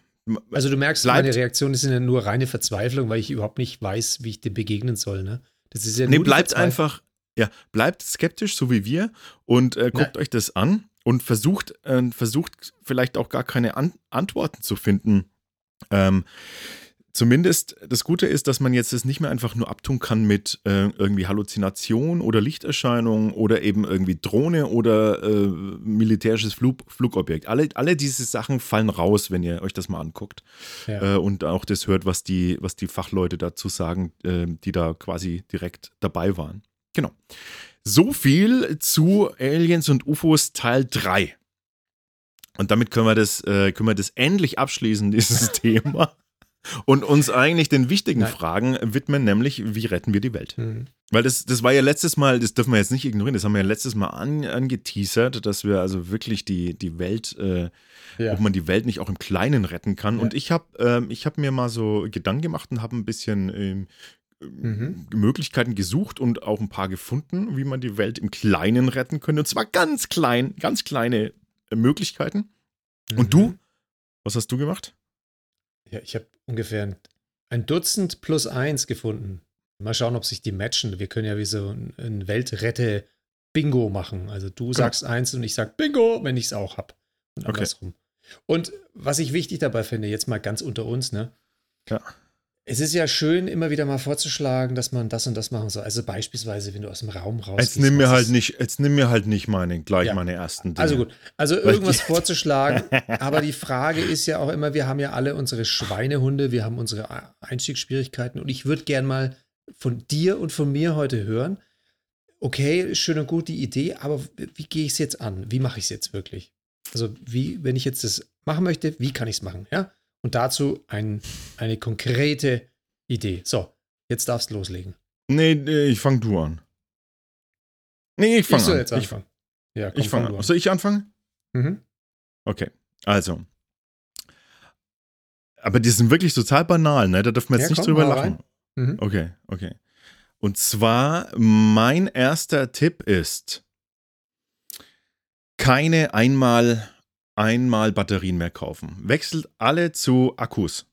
Speaker 2: also du merkst, bleibt, meine Reaktion ist ja nur reine Verzweiflung, weil ich überhaupt nicht weiß, wie ich dem begegnen soll. Ne?
Speaker 1: Das ist ja nee, bleibt einfach, ja, bleibt skeptisch, so wie wir, und äh, guckt Na. euch das an und versucht, äh, versucht vielleicht auch gar keine an Antworten zu finden. Ähm, Zumindest das Gute ist, dass man jetzt das nicht mehr einfach nur abtun kann mit äh, irgendwie Halluzination oder Lichterscheinung oder eben irgendwie Drohne oder äh, militärisches Flug, Flugobjekt. Alle, alle diese Sachen fallen raus, wenn ihr euch das mal anguckt ja. äh, und auch das hört, was die, was die Fachleute dazu sagen, äh, die da quasi direkt dabei waren. Genau. So viel zu Aliens und UFOs Teil 3. Und damit können wir das, äh, können wir das endlich abschließen, dieses Thema und uns eigentlich den wichtigen Nein. Fragen widmen, nämlich wie retten wir die Welt? Mhm. Weil das, das war ja letztes Mal, das dürfen wir jetzt nicht ignorieren, das haben wir ja letztes Mal an, angeteasert, dass wir also wirklich die, die Welt, äh, ja. ob man die Welt nicht auch im Kleinen retten kann. Ja. Und ich habe ähm, hab mir mal so Gedanken gemacht und habe ein bisschen ähm, mhm. Möglichkeiten gesucht und auch ein paar gefunden, wie man die Welt im Kleinen retten könnte. Und zwar ganz klein, ganz kleine Möglichkeiten. Mhm. Und du, was hast du gemacht?
Speaker 2: Ja, ich habe ungefähr ein Dutzend plus eins gefunden. Mal schauen, ob sich die matchen. Wir können ja wie so ein Weltrette-Bingo machen. Also du genau. sagst eins und ich sag Bingo, wenn ich es auch habe. Und andersrum. Okay. Und was ich wichtig dabei finde, jetzt mal ganz unter uns, ne? Ja. Es ist ja schön, immer wieder mal vorzuschlagen, dass man das und das machen soll. Also beispielsweise, wenn du aus dem Raum rausgehst.
Speaker 1: Jetzt nimm mir halt nicht, jetzt nimm mir halt nicht meine, gleich ja. meine ersten
Speaker 2: Dinge. Also gut, also irgendwas vorzuschlagen. aber die Frage ist ja auch immer, wir haben ja alle unsere Schweinehunde, wir haben unsere Einstiegsschwierigkeiten und ich würde gern mal von dir und von mir heute hören. Okay, schön und gut die Idee, aber wie gehe ich es jetzt an? Wie mache ich es jetzt wirklich? Also, wie, wenn ich jetzt das machen möchte, wie kann ich es machen? Ja? Und dazu ein, eine konkrete Idee. So, jetzt darfst du loslegen.
Speaker 1: Nee, nee ich fange du an. Nee, ich fange an.
Speaker 2: Jetzt anfangen.
Speaker 1: Ich, ja, komm, ich fange an. Soll ich anfangen? Mhm. Okay, also. Aber die sind wirklich total banal, ne? Da dürfen wir jetzt ja, nicht komm, drüber lachen. Mhm. Okay, okay. Und zwar, mein erster Tipp ist, keine einmal, einmal Batterien mehr kaufen. Wechselt alle zu Akkus.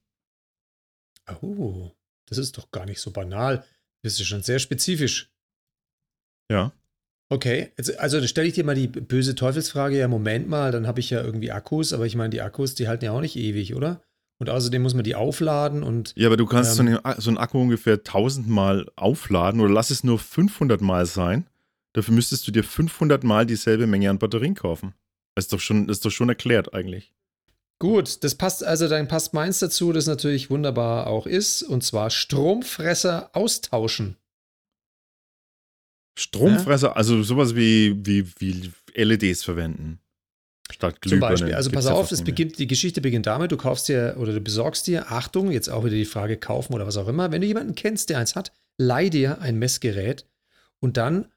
Speaker 2: Oh, das ist doch gar nicht so banal. Das ist schon sehr spezifisch.
Speaker 1: Ja.
Speaker 2: Okay, also dann stelle ich dir mal die böse Teufelsfrage, ja, Moment mal, dann habe ich ja irgendwie Akkus, aber ich meine, die Akkus, die halten ja auch nicht ewig, oder? Und außerdem muss man die aufladen und.
Speaker 1: Ja, aber du kannst ähm, so, einen, so einen Akku ungefähr 1000 Mal aufladen oder lass es nur 500 Mal sein. Dafür müsstest du dir 500 Mal dieselbe Menge an Batterien kaufen. Ist doch schon, ist doch schon erklärt eigentlich.
Speaker 2: Gut, das passt, also dann passt meins dazu, das natürlich wunderbar auch ist, und zwar Stromfresser austauschen.
Speaker 1: Stromfresser, ja? also sowas wie, wie, wie LEDs verwenden. Statt
Speaker 2: Glühbirnen. Zum Beispiel, also pass auf, das beginnt, die Geschichte beginnt damit, du kaufst dir oder du besorgst dir, Achtung, jetzt auch wieder die Frage kaufen oder was auch immer, wenn du jemanden kennst, der eins hat, leih dir ein Messgerät und dann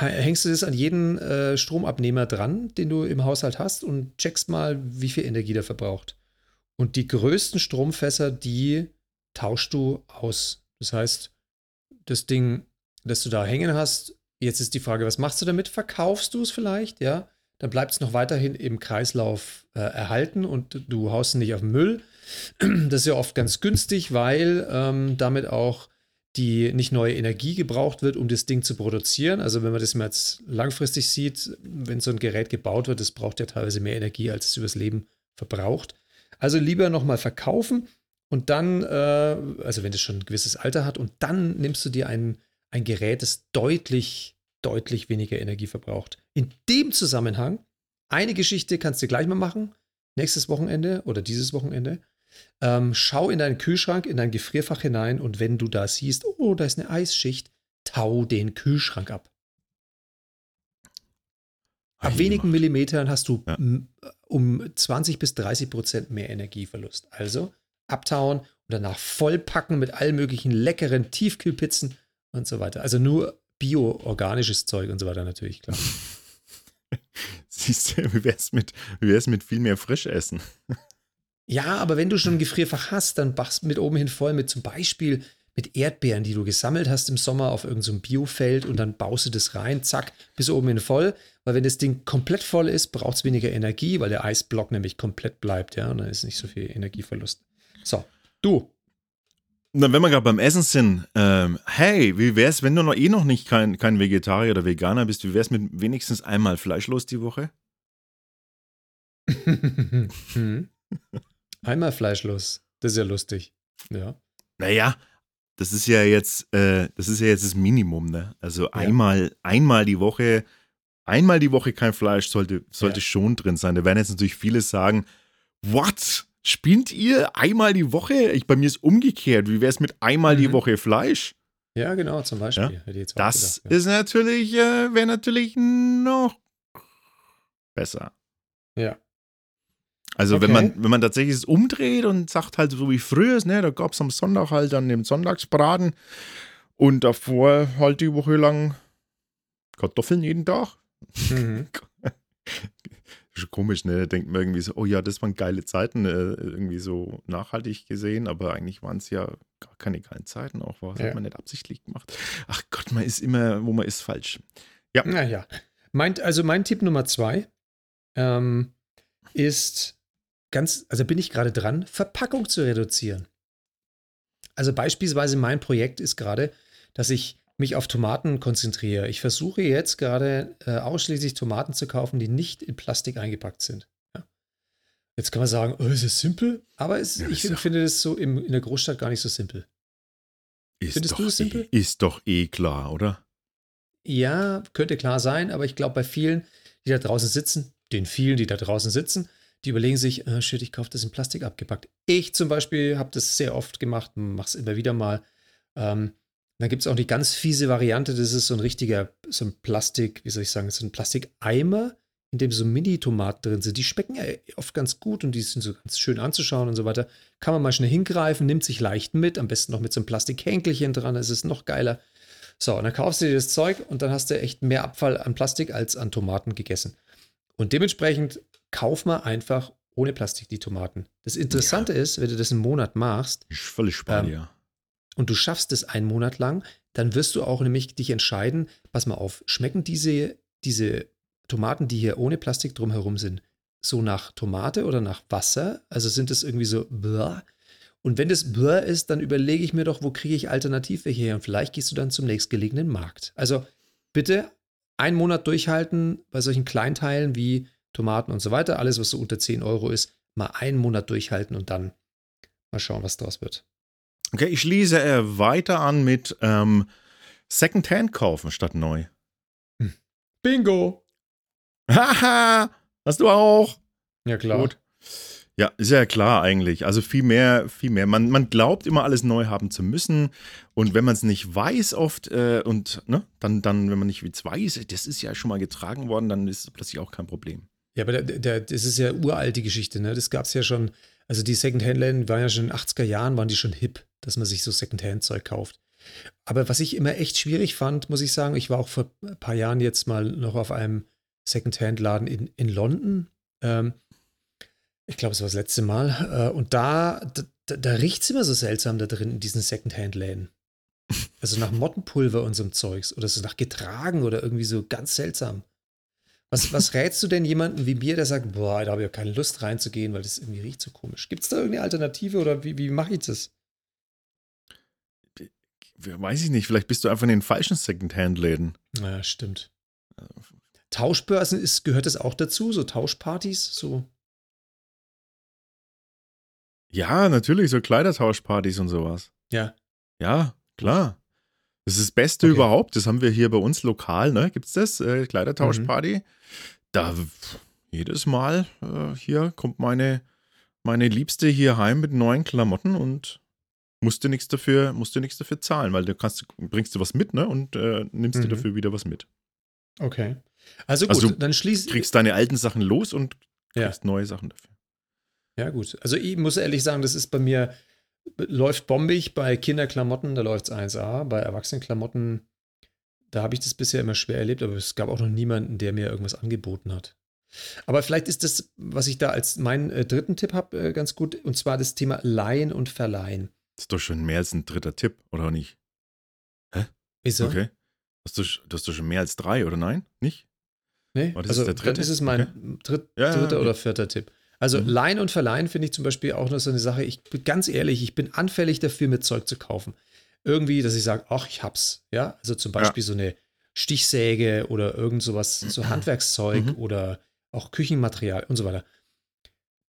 Speaker 2: hängst du das an jeden äh, Stromabnehmer dran, den du im Haushalt hast und checkst mal, wie viel Energie der verbraucht. Und die größten Stromfässer, die tauschst du aus. Das heißt, das Ding, das du da hängen hast, jetzt ist die Frage, was machst du damit? Verkaufst du es vielleicht, ja? Dann bleibt es noch weiterhin im Kreislauf äh, erhalten und du haust es nicht auf den Müll. Das ist ja oft ganz günstig, weil ähm, damit auch die nicht neue Energie gebraucht wird, um das Ding zu produzieren. Also wenn man das mal jetzt langfristig sieht, wenn so ein Gerät gebaut wird, das braucht ja teilweise mehr Energie, als es übers Leben verbraucht. Also lieber nochmal verkaufen und dann, äh, also wenn es schon ein gewisses Alter hat, und dann nimmst du dir ein, ein Gerät, das deutlich, deutlich weniger Energie verbraucht. In dem Zusammenhang, eine Geschichte kannst du gleich mal machen, nächstes Wochenende oder dieses Wochenende. Ähm, schau in deinen Kühlschrank, in dein Gefrierfach hinein und wenn du da siehst, oh, da ist eine Eisschicht, tau den Kühlschrank ab. Ab wenigen Millimetern hast du ja. um 20 bis 30 Prozent mehr Energieverlust. Also abtauen und danach vollpacken mit allen möglichen leckeren Tiefkühlpizzen und so weiter. Also nur bio-organisches Zeug und so weiter natürlich, klar.
Speaker 1: Siehst du, wie wär's mit, wie wär's mit viel mehr Frischessen?
Speaker 2: Ja, aber wenn du schon ein Gefrierfach hast, dann bachst du mit oben hin voll mit zum Beispiel mit Erdbeeren, die du gesammelt hast im Sommer auf irgendeinem so Biofeld und dann baust du das rein, zack, bis oben hin voll. Weil wenn das Ding komplett voll ist, braucht es weniger Energie, weil der Eisblock nämlich komplett bleibt, ja, und dann ist nicht so viel Energieverlust. So, du.
Speaker 1: Na, wenn wir gerade beim Essen sind, ähm, hey, wie wär's, wenn du noch eh noch nicht kein, kein Vegetarier oder Veganer bist, wie wär's mit wenigstens einmal fleischlos die Woche?
Speaker 2: hm. Einmal fleischlos. Das ist ja lustig. Ja.
Speaker 1: Naja, das ist ja jetzt, äh, das ist ja jetzt das Minimum, ne? Also ja. einmal, einmal die Woche, einmal die Woche kein Fleisch sollte, sollte ja. schon drin sein. Da werden jetzt natürlich viele sagen, what? Spinnt ihr einmal die Woche? Ich, bei mir ist umgekehrt. Wie wäre es mit einmal mhm. die Woche Fleisch?
Speaker 2: Ja, genau, zum Beispiel.
Speaker 1: Ja? das gedacht, ist natürlich, äh, wäre natürlich noch besser.
Speaker 2: Ja.
Speaker 1: Also okay. wenn man, wenn man tatsächlich es umdreht und sagt halt so wie früher, ne, da gab es am Sonntag halt dann den Sonntagsbraten und davor halt die Woche lang Kartoffeln jeden Tag. Mhm. Schon komisch, ne? Da denkt man irgendwie so, oh ja, das waren geile Zeiten, äh, irgendwie so nachhaltig gesehen, aber eigentlich waren es ja gar keine geilen Zeiten auch. Was ja. hat man nicht absichtlich gemacht? Ach Gott, man ist immer, wo man ist, falsch.
Speaker 2: Ja. Naja. Meint, also mein Tipp Nummer zwei ähm, ist ganz, also bin ich gerade dran, Verpackung zu reduzieren. Also beispielsweise mein Projekt ist gerade, dass ich mich auf Tomaten konzentriere. Ich versuche jetzt gerade äh, ausschließlich Tomaten zu kaufen, die nicht in Plastik eingepackt sind. Ja. Jetzt kann man sagen, oh, ist es simpel? Aber es, ja, ich finde das so im, in der Großstadt gar nicht so simpel.
Speaker 1: Ist Findest du das simpel? Eh, ist doch eh klar, oder?
Speaker 2: Ja, könnte klar sein, aber ich glaube, bei vielen, die da draußen sitzen, den vielen, die da draußen sitzen, die überlegen sich, äh, shit, ich kaufe das in Plastik abgepackt. Ich zum Beispiel habe das sehr oft gemacht, mache es immer wieder mal. Ähm, Dann gibt es auch die ganz fiese Variante, das ist so ein richtiger, so ein Plastik, wie soll ich sagen, so ein Plastikeimer, in dem so Mini-Tomaten drin sind. Die schmecken ja oft ganz gut und die sind so ganz schön anzuschauen und so weiter. Kann man mal schnell hingreifen, nimmt sich leicht mit, am besten noch mit so einem Plastikhänkelchen dran, das ist noch geiler. So, und dann kaufst du dir das Zeug und dann hast du echt mehr Abfall an Plastik als an Tomaten gegessen. Und dementsprechend kauf mal einfach ohne Plastik die Tomaten. Das Interessante ja. ist, wenn du das einen Monat machst.
Speaker 1: Ich völlig spannend, ähm, ja.
Speaker 2: Und du schaffst es einen Monat lang, dann wirst du auch nämlich dich entscheiden, pass mal auf, schmecken diese, diese Tomaten, die hier ohne Plastik drumherum sind, so nach Tomate oder nach Wasser? Also sind es irgendwie so blah? Und wenn das blah ist, dann überlege ich mir doch, wo kriege ich alternativ welche her? Und vielleicht gehst du dann zum nächstgelegenen Markt. Also bitte einen Monat durchhalten bei solchen Kleinteilen wie Tomaten und so weiter, alles, was so unter 10 Euro ist, mal einen Monat durchhalten und dann mal schauen, was draus wird.
Speaker 1: Okay, ich schließe äh, weiter an mit ähm, Secondhand kaufen statt neu.
Speaker 2: Hm. Bingo!
Speaker 1: Haha, hast du auch?
Speaker 2: Ja, klar. Gut.
Speaker 1: Ja, ist ja klar eigentlich. Also viel mehr, viel mehr. Man, man glaubt immer alles neu haben zu müssen. Und wenn man es nicht weiß oft äh, und ne, dann, dann, wenn man nicht weiß, das ist ja schon mal getragen worden, dann ist es plötzlich auch kein Problem.
Speaker 2: Ja, aber der, der, das ist ja uralte Geschichte, ne? Das gab es ja schon, also die Secondhand-Läden waren ja schon in den 80er Jahren, waren die schon hip, dass man sich so Secondhand-Zeug kauft. Aber was ich immer echt schwierig fand, muss ich sagen, ich war auch vor ein paar Jahren jetzt mal noch auf einem Secondhand-Laden in, in London. Ähm, ich glaube, es war das letzte Mal. Äh, und da, da, da riecht es immer so seltsam da drin in diesen Secondhand-Läden. Also nach Mottenpulver und so einem Zeugs. Oder so nach getragen oder irgendwie so ganz seltsam. Was, was rätst du denn jemandem wie mir, der sagt, boah, da habe ich ja keine Lust reinzugehen, weil das irgendwie riecht so komisch? Gibt es da irgendeine Alternative oder wie, wie mache ich das?
Speaker 1: Weiß ich nicht, vielleicht bist du einfach in den falschen Secondhand-Läden.
Speaker 2: Ja, stimmt. Tauschbörsen ist, gehört das auch dazu, so Tauschpartys, so?
Speaker 1: Ja, natürlich, so Kleidertauschpartys und sowas.
Speaker 2: Ja.
Speaker 1: Ja, klar. Das ist das Beste okay. überhaupt. Das haben wir hier bei uns lokal, ne? Gibt's das? Äh, Kleidertauschparty. Mhm. Da jedes Mal äh, hier kommt meine, meine Liebste hier heim mit neuen Klamotten und musste nichts dafür, musste nichts dafür zahlen, weil du kannst, bringst du was mit, ne? Und äh, nimmst mhm. dir dafür wieder was mit.
Speaker 2: Okay. Also gut, also dann schließt.
Speaker 1: Kriegst deine alten Sachen los und kriegst ja. neue Sachen dafür.
Speaker 2: Ja, gut. Also ich muss ehrlich sagen, das ist bei mir, läuft bombig. Bei Kinderklamotten, da läuft es 1A. Bei Erwachsenenklamotten, da habe ich das bisher immer schwer erlebt, aber es gab auch noch niemanden, der mir irgendwas angeboten hat. Aber vielleicht ist das, was ich da als meinen äh, dritten Tipp habe, äh, ganz gut, und zwar das Thema Leihen und Verleihen.
Speaker 1: Das ist doch schon mehr als ein dritter Tipp, oder nicht? Hä?
Speaker 2: Ist er?
Speaker 1: Okay. Hast du, du hast doch schon mehr als drei, oder nein? Nicht?
Speaker 2: Nee, oh, also ist das ist es mein okay. dritt, ja, dritter okay. oder vierter Tipp. Also mhm. Leihen und Verleihen finde ich zum Beispiel auch noch so eine Sache. Ich bin ganz ehrlich, ich bin anfällig dafür, mir Zeug zu kaufen. Irgendwie, dass ich sage, ach, ich hab's. Ja, also zum Beispiel ja. so eine Stichsäge oder irgend sowas, so Handwerkszeug mhm. oder auch Küchenmaterial und so weiter.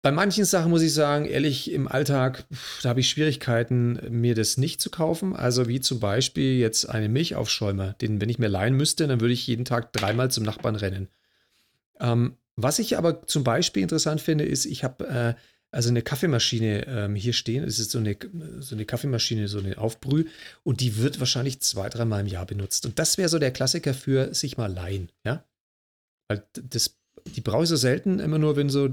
Speaker 2: Bei manchen Sachen muss ich sagen, ehrlich, im Alltag, da habe ich Schwierigkeiten, mir das nicht zu kaufen. Also wie zum Beispiel jetzt einen Milchaufschäumer, den, wenn ich mir leihen müsste, dann würde ich jeden Tag dreimal zum Nachbarn rennen. Ähm, was ich aber zum Beispiel interessant finde, ist, ich habe äh, also eine Kaffeemaschine ähm, hier stehen. Es ist so eine, so eine Kaffeemaschine, so eine Aufbrüh. Und die wird wahrscheinlich zwei, dreimal im Jahr benutzt. Und das wäre so der Klassiker für sich mal leihen. Ja? Weil das die brauche ich so selten, immer nur, wenn so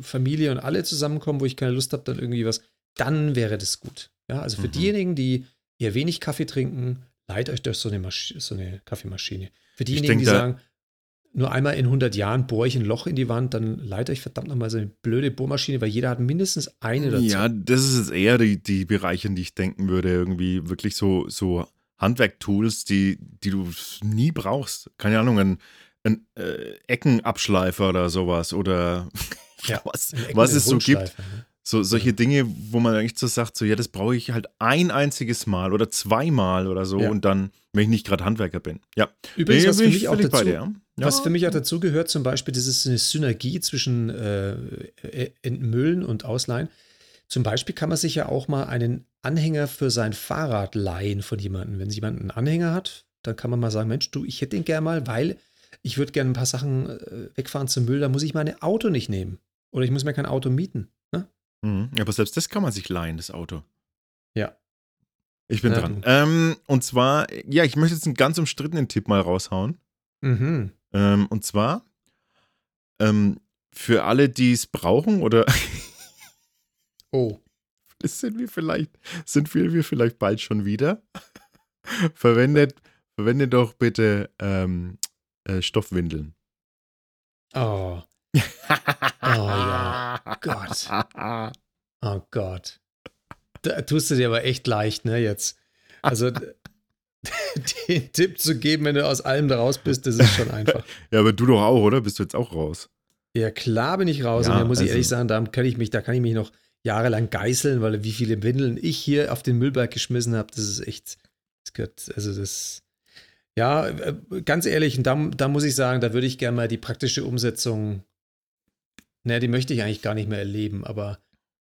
Speaker 2: Familie und alle zusammenkommen, wo ich keine Lust habe, dann irgendwie was, dann wäre das gut. Ja, also für mhm. diejenigen, die eher wenig Kaffee trinken, leiht euch doch so eine, Masch so eine Kaffeemaschine. Für diejenigen, denk, die sagen, nur einmal in 100 Jahren bohre ich ein Loch in die Wand, dann leiht euch verdammt nochmal so eine blöde Bohrmaschine, weil jeder hat mindestens eine dazu.
Speaker 1: Ja, das ist jetzt eher die, die Bereiche, in die ich denken würde, irgendwie wirklich so, so Handwerktools, die, die du nie brauchst. Keine Ahnung, ein, ein äh, Eckenabschleifer oder sowas oder ja, was, was es so gibt. Ne? So, solche Dinge, wo man eigentlich so sagt, so ja, das brauche ich halt ein einziges Mal oder zweimal oder so ja. und dann, wenn ich nicht gerade Handwerker bin. Ja.
Speaker 2: Übrigens, nee, was, für mich auch dazu, ja. was für mich auch dazu gehört, zum Beispiel, das ist eine Synergie zwischen äh, äh, Entmüllen und Ausleihen. Zum Beispiel kann man sich ja auch mal einen Anhänger für sein Fahrrad leihen von jemandem. Wenn jemand einen Anhänger hat, dann kann man mal sagen, Mensch, du, ich hätte den gerne mal, weil ich würde gerne ein paar Sachen äh, wegfahren zum Müll, da muss ich mein Auto nicht nehmen. Oder ich muss mir kein Auto mieten. Ne?
Speaker 1: Mhm. Aber selbst das kann man sich leihen, das Auto.
Speaker 2: Ja.
Speaker 1: Ich bin
Speaker 2: Ja,
Speaker 1: dran. Ähm, und zwar, ja, ich möchte jetzt einen ganz umstrittenen Tipp mal raushauen.
Speaker 2: Mhm.
Speaker 1: Ähm, und zwar, ähm, für alle, die es brauchen oder
Speaker 2: Oh.
Speaker 1: das sind wir vielleicht, sind wir, wir vielleicht bald schon wieder. verwendet, verwendet doch bitte ähm, äh, Stoffwindeln.
Speaker 2: Oh. Oh ja. Gott. Oh Gott. Da tust du dir aber echt leicht, ne, jetzt. Also den Tipp zu geben, wenn du aus allem da raus bist, das ist schon einfach.
Speaker 1: Ja, aber du doch auch, oder? Bist du jetzt auch raus?
Speaker 2: Ja, klar bin ich raus.
Speaker 1: Ja,
Speaker 2: und da muss ich
Speaker 1: also-
Speaker 2: ehrlich sagen, da kann ich mich, da kann ich mich noch jahrelang geißeln, weil wie viele Windeln ich hier auf den Müllberg geschmissen habe, das ist echt, das gehört, also das, ja, äh, ganz ehrlich, und da, da muss ich sagen, da würde ich gerne mal die praktische Umsetzung, naja, die möchte ich eigentlich gar nicht mehr erleben, aber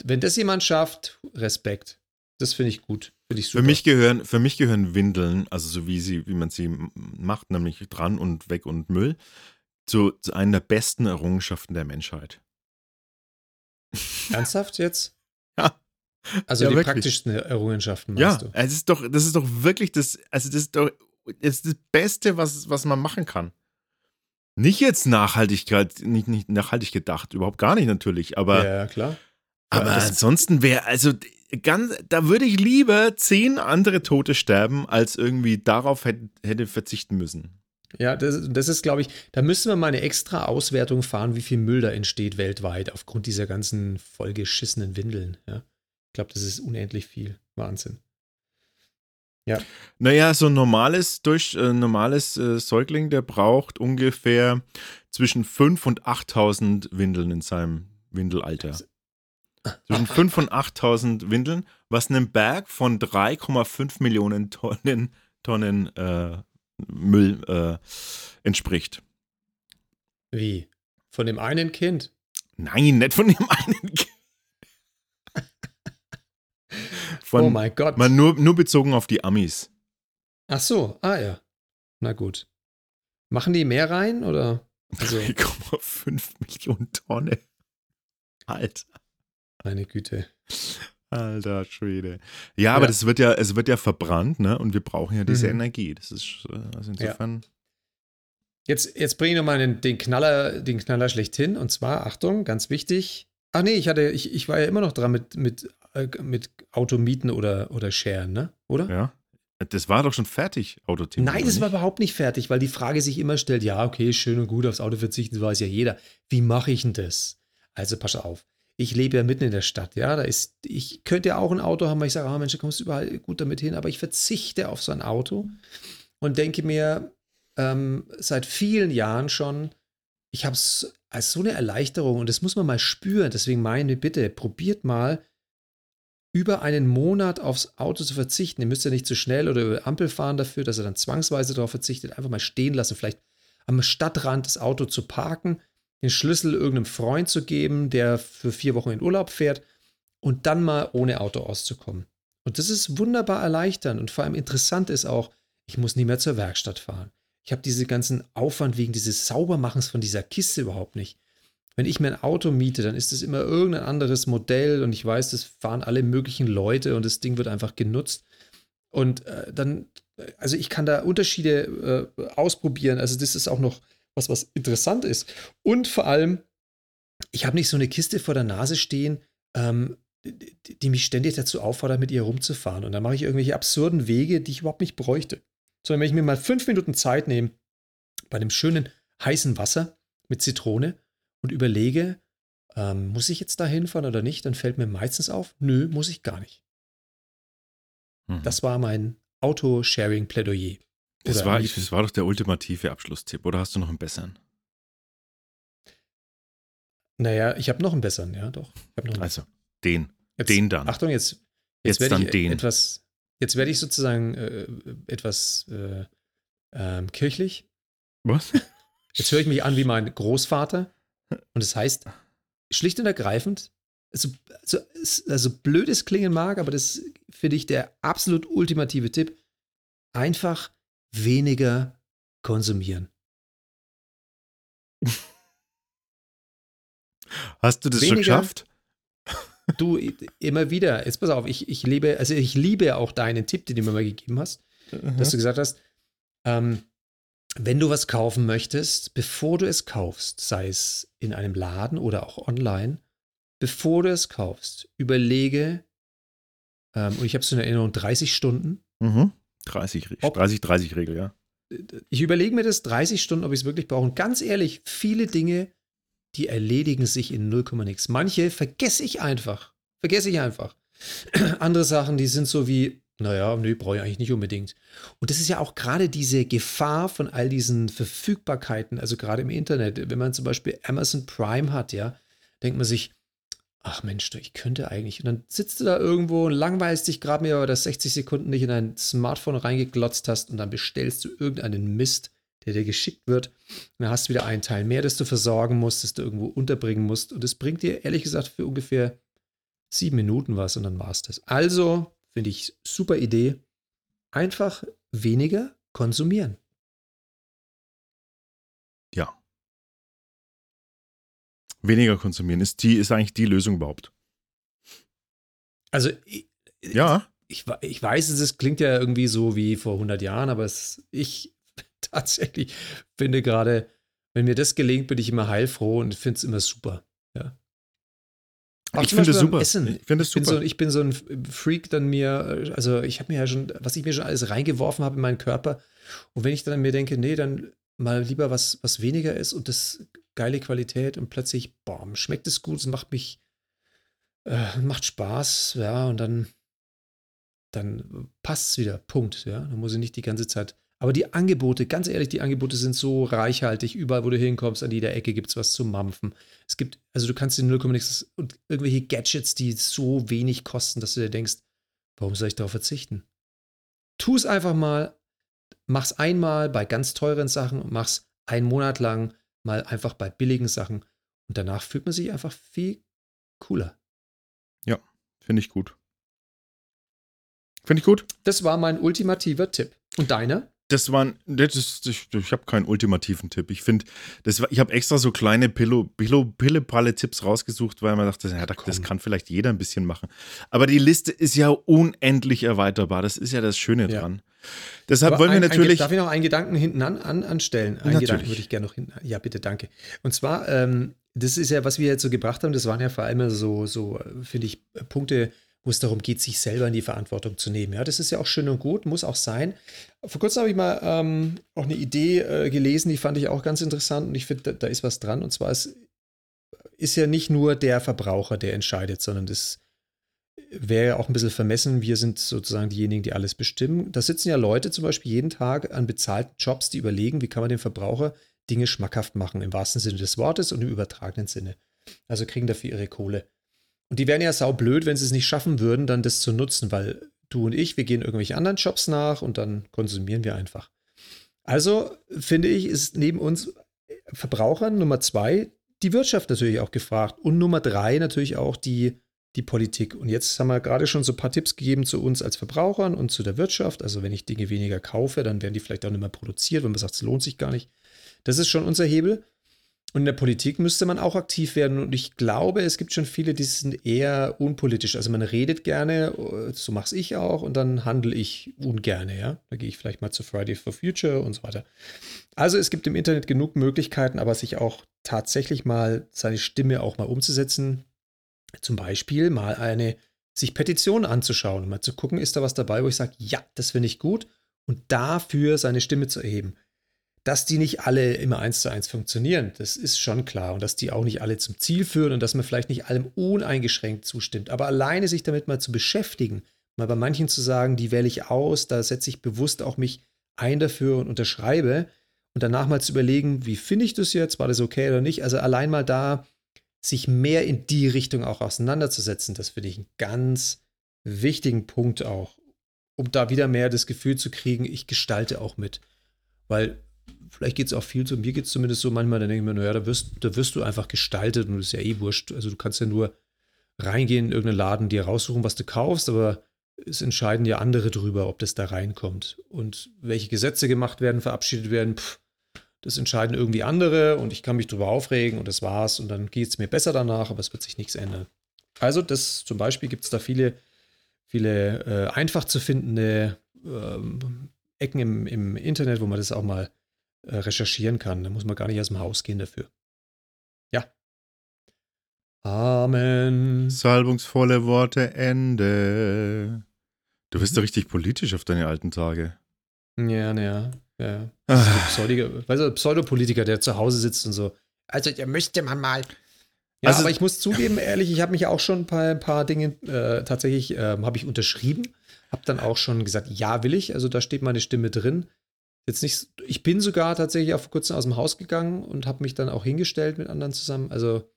Speaker 2: wenn das jemand schafft, Respekt. Das finde ich gut.
Speaker 1: Für mich gehören, für mich gehören Windeln, also so wie sie, wie man sie macht, nämlich dran und weg und Müll, zu, zu einer der besten Errungenschaften der Menschheit.
Speaker 2: Ernsthaft jetzt?
Speaker 1: Ja.
Speaker 2: Also
Speaker 1: Ja,
Speaker 2: die
Speaker 1: wirklich.
Speaker 2: praktischsten Errungenschaften,
Speaker 1: Ja,
Speaker 2: meinst du?
Speaker 1: es ist doch, das ist doch wirklich das, also das ist doch das, ist das Beste, was, was man machen kann. Nicht jetzt Nachhaltigkeit, nicht, nicht nachhaltig gedacht, überhaupt gar nicht natürlich, aber,
Speaker 2: ja, klar.
Speaker 1: aber
Speaker 2: Ja, das-
Speaker 1: ansonsten wäre, also ganz, da würde ich lieber zehn andere Tote sterben, als irgendwie darauf hätte, hätte verzichten müssen.
Speaker 2: Ja, das, das ist, glaube ich, da müssen wir mal eine extra Auswertung fahren, wie viel Müll da entsteht weltweit aufgrund dieser ganzen vollgeschissenen Windeln. Ja. Ich glaube, das ist unendlich viel. Wahnsinn.
Speaker 1: Naja, so ein normales, durch, äh, normales äh, Säugling, der braucht ungefähr zwischen 5.000 und 8.000 Windeln in seinem Windelalter. Zwischen 5.000 und 8.000 Windeln, was einem Berg von 3,5 Millionen Tonnen, Tonnen äh, Müll äh, entspricht.
Speaker 2: Wie? Von dem einen Kind?
Speaker 1: Nein, nicht von dem einen Kind. Von,
Speaker 2: oh mein Gott.
Speaker 1: man nur, nur bezogen auf die Amis.
Speaker 2: Ach so, ah ja. Na gut. Machen die mehr rein oder? Also,
Speaker 1: 3,5 Millionen Tonnen. Alter.
Speaker 2: Meine Güte.
Speaker 1: Alter Schwede. Ja, aber
Speaker 2: Ja.
Speaker 1: das wird ja, es wird ja verbrannt, ne? Und wir brauchen ja diese
Speaker 2: Mhm.
Speaker 1: Energie. Das ist, äh, also insofern.
Speaker 2: Jetzt, jetzt bringe ich nochmal den, den Knaller, den Knaller schlechthin. Und zwar, Achtung, ganz wichtig. Ach nee, ich hatte, ich, ich war ja immer noch dran mit, mit, äh, mit Automieten oder, oder Sharen, ne? Oder?
Speaker 1: Ja. Das war doch schon fertig, Autothema.
Speaker 2: Nein, das war überhaupt nicht fertig, weil die Frage sich immer stellt, ja, okay, schön und gut, aufs Auto verzichten, das weiß ja jeder. Wie mache ich denn das? Also pass auf. Ich lebe ja mitten in der Stadt, ja, da ist, ich könnte ja auch ein Auto haben, weil ich sage, ah Mensch, da kommst du überall gut damit hin, aber ich verzichte auf so ein Auto und denke mir, ähm, seit vielen Jahren schon, ich habe es als so eine Erleichterung und das muss man mal spüren, deswegen meine Bitte, probiert mal, über einen Monat aufs Auto zu verzichten. Ihr müsst ja nicht zu schnell oder über Ampel fahren dafür, dass er dann zwangsweise darauf verzichtet. Einfach mal stehen lassen, vielleicht am Stadtrand das Auto zu parken, den Schlüssel irgendeinem Freund zu geben, der für vier Wochen in Urlaub fährt und dann mal ohne Auto auszukommen. Und das ist wunderbar erleichternd und vor allem interessant ist auch, ich muss nie mehr zur Werkstatt fahren. Ich habe diesen ganzen Aufwand wegen dieses Saubermachens von dieser Kiste überhaupt nicht. Wenn ich mir ein Auto miete, dann ist es immer irgendein anderes Modell und ich weiß, das fahren alle möglichen Leute und das Ding wird einfach genutzt. Und äh, dann, äh, also ich kann da Unterschiede äh, ausprobieren. Also das ist auch noch was, was interessant ist. Und vor allem, ich habe nicht so eine Kiste vor der Nase stehen, ähm, die, mich ständig dazu auffordert, mit ihr rumzufahren. Und dann mache ich irgendwelche absurden Wege, die ich überhaupt nicht bräuchte. Sondern wenn ich mir mal fünf Minuten Zeit nehme, bei einem schönen heißen Wasser mit Zitrone und überlege, ähm, muss ich jetzt da hinfahren oder nicht, dann fällt mir meistens auf, nö, muss ich gar nicht.
Speaker 1: Mhm.
Speaker 2: Das war mein Auto-Sharing-Plädoyer.
Speaker 1: Das, war, das war doch der ultimative Abschlusstipp. Oder hast du noch einen besseren?
Speaker 2: Naja, ich habe noch einen besseren, ja, doch. Ich hab noch einen.
Speaker 1: Also, den.
Speaker 2: Jetzt,
Speaker 1: den dann.
Speaker 2: Achtung, jetzt, jetzt,
Speaker 1: Jetzt
Speaker 2: werde ich
Speaker 1: den.
Speaker 2: etwas, jetzt werde ich sozusagen äh, etwas äh, ähm, kirchlich.
Speaker 1: Was?
Speaker 2: Jetzt höre ich mich an wie mein Großvater. Und es heißt, schlicht und ergreifend, so, so, also blöd es klingen mag, aber das ist für dich der absolut ultimative Tipp. Einfach weniger konsumieren.
Speaker 1: Hast du das schon
Speaker 2: Weniger-
Speaker 1: geschafft?
Speaker 2: Du, immer wieder. Jetzt pass auf, ich, ich liebe, also ich liebe auch deinen Tipp, den du mir mal gegeben hast, mhm. dass du gesagt hast, ähm, wenn du was kaufen möchtest, bevor du es kaufst, sei es in einem Laden oder auch online, bevor du es kaufst, überlege, ähm, und ich habe es in Erinnerung, 30 Stunden.
Speaker 1: Mhm. 30, 30, 30 Regel, ja.
Speaker 2: Ich überlege mir das 30 Stunden, ob ich es wirklich brauche. Und ganz ehrlich, viele Dinge, die erledigen sich in 0, nix. Manche vergesse ich einfach. Vergesse ich einfach. Andere Sachen, die sind so wie, naja, nee, brauche ich eigentlich nicht unbedingt. Und das ist ja auch gerade diese Gefahr von all diesen Verfügbarkeiten, also gerade im Internet. Wenn man zum Beispiel Amazon Prime hat, ja, denkt man sich, ach Mensch, ich könnte eigentlich. Und dann sitzt du da irgendwo und langweilst dich gerade mir, dass 60 Sekunden nicht in dein Smartphone reingeglotzt hast und dann bestellst du irgendeinen Mist, der dir geschickt wird. Und dann hast du wieder einen Teil mehr, das du versorgen musst, das du irgendwo unterbringen musst. Und das bringt dir ehrlich gesagt für ungefähr sieben Minuten was und dann war es das. Also finde ich super Idee. Einfach weniger konsumieren.
Speaker 1: Ja. Weniger konsumieren ist, die, ist eigentlich die Lösung überhaupt.
Speaker 2: Also, ich,
Speaker 1: ja.
Speaker 2: Ich, ich weiß, es klingt ja irgendwie so wie vor 100 Jahren, aber es, ich tatsächlich finde gerade, wenn mir das gelingt, bin ich immer heilfroh und finde es immer super. Ja.
Speaker 1: Auch ich finde es super. Essen.
Speaker 2: Ich finde es super. So, ich bin so ein Freak, dann mir, also ich habe mir ja schon, was ich mir schon alles reingeworfen habe in meinen Körper. Und wenn ich dann mir denke, nee, dann mal lieber was, was weniger ist und das geile Qualität und plötzlich, boom, schmeckt es gut, es macht mich, äh, macht Spaß, ja, und dann, dann passt es wieder. Punkt, ja. Dann muss ich nicht die ganze Zeit aber die Angebote, ganz ehrlich, die Angebote sind so reichhaltig. Überall, wo du hinkommst, an jeder Ecke gibt es was zu mampfen. Es gibt, also du kannst in 0, nichts und irgendwelche Gadgets, die so wenig kosten, dass du dir denkst, warum soll ich darauf verzichten? Tu es einfach mal, mach's einmal bei ganz teuren Sachen und mach's einen Monat lang mal einfach bei billigen Sachen. Und danach fühlt man sich einfach viel cooler.
Speaker 1: Ja, finde ich gut. Finde ich gut.
Speaker 2: Das war mein ultimativer Tipp. Und deiner?
Speaker 1: das waren, das ist, ich, ich habe keinen ultimativen Tipp. Ich finde, ich habe extra so kleine Pillow, Pillow, Pille-Palle-Tipps rausgesucht, weil man dachte, ja, das kann vielleicht jeder ein bisschen machen. Aber die Liste ist ja unendlich erweiterbar. Das ist ja das Schöne ja. dran. Deshalb Aber wollen wir natürlich.
Speaker 2: Ein, darf ich noch einen Gedanken hinten an, an, anstellen? Einen natürlich. Gedanken würde ich gerne noch hinten. Ja, bitte, danke. Und zwar, ähm, das ist ja, was wir jetzt so gebracht haben, das waren ja vor allem so, so finde ich, Punkte, wo es darum geht, sich selber in die Verantwortung zu nehmen. Ja, das ist ja auch schön und gut, muss auch sein. Vor kurzem habe ich mal ähm, auch eine Idee äh, gelesen, die fand ich auch ganz interessant und ich finde, da, da, ist was dran. Und zwar ist, ist ja nicht nur der Verbraucher, der entscheidet, sondern das wäre ja auch ein bisschen vermessen. Wir sind sozusagen diejenigen, die alles bestimmen. Da sitzen ja Leute zum Beispiel jeden Tag an bezahlten Jobs, die überlegen, wie kann man dem Verbraucher Dinge schmackhaft machen, im wahrsten Sinne des Wortes und im übertragenen Sinne. Also kriegen dafür ihre Kohle. Und die wären ja saublöd, wenn sie es nicht schaffen würden, dann das zu nutzen, weil du und ich, wir gehen irgendwelche anderen Jobs nach und dann konsumieren wir einfach. Also finde ich, ist neben uns Verbrauchern Nummer zwei die Wirtschaft natürlich auch gefragt und Nummer drei natürlich auch die, die Politik. Und jetzt haben wir gerade schon so ein paar Tipps gegeben zu uns als Verbrauchern und zu der Wirtschaft. Also wenn ich Dinge weniger kaufe, dann werden die vielleicht auch nicht mehr produziert, wenn man sagt, es lohnt sich gar nicht. Das ist schon unser Hebel. Und in der Politik müsste man auch aktiv werden. Und ich glaube, es gibt schon viele, die sind eher unpolitisch. Also man redet gerne, so mache ich auch, und dann handle ich ungerne, ja. Da gehe ich vielleicht mal zu Friday for Future und so weiter. Also es gibt im Internet genug Möglichkeiten, aber sich auch tatsächlich mal seine Stimme auch mal umzusetzen. Zum Beispiel mal eine, sich Petition anzuschauen, mal zu gucken, ist da was dabei, wo ich sage, ja, das finde ich gut, und dafür seine Stimme zu erheben dass die nicht alle immer eins zu eins funktionieren, das ist schon klar. Und dass die auch nicht alle zum Ziel führen und dass man vielleicht nicht allem uneingeschränkt zustimmt. Aber alleine sich damit mal zu beschäftigen, mal bei manchen zu sagen, die wähle ich aus, da setze ich bewusst auch mich ein dafür und unterschreibe. Und danach mal zu überlegen, wie finde ich das jetzt? War das okay oder nicht? Also allein mal da sich mehr in die Richtung auch auseinanderzusetzen, das finde ich einen ganz wichtigen Punkt auch, um da wieder mehr das Gefühl zu kriegen, ich gestalte auch mit. Weil vielleicht geht es auch viel so, mir geht es zumindest so manchmal, dann denke ich mir, naja, da wirst, da wirst du einfach gestaltet und das ist ja eh wurscht. Also du kannst ja nur reingehen in irgendeinen Laden, dir raussuchen, was du kaufst, aber es entscheiden ja andere drüber, ob das da reinkommt. Und welche Gesetze gemacht werden, verabschiedet werden, pff, das entscheiden irgendwie andere und ich kann mich drüber aufregen und das war's und dann geht es mir besser danach, aber es wird sich nichts ändern. Also, das zum Beispiel gibt es da viele, viele äh, einfach zu findende ähm, Ecken im, im Internet, wo man das auch mal äh, recherchieren kann. Da muss man gar nicht aus dem Haus gehen dafür. Ja. Amen.
Speaker 1: Salbungsvolle Worte, Ende. Du bist doch richtig politisch auf deine alten Tage.
Speaker 2: Ja, naja. Ja. Ein Pseudiger, weißt du, Pseudopolitiker, der zu Hause sitzt und so. Also, da müsste man mal. Ja,
Speaker 1: Also-
Speaker 2: aber ich muss zugeben, ehrlich, ich habe mich auch schon bei ein paar Dinge äh, tatsächlich ähm, habe ich unterschrieben, habe dann auch schon gesagt, ja, will ich. Also da steht meine Stimme drin. Jetzt nicht, ich bin sogar tatsächlich auch vor kurzem aus dem Haus gegangen und habe mich dann auch hingestellt mit anderen zusammen. Also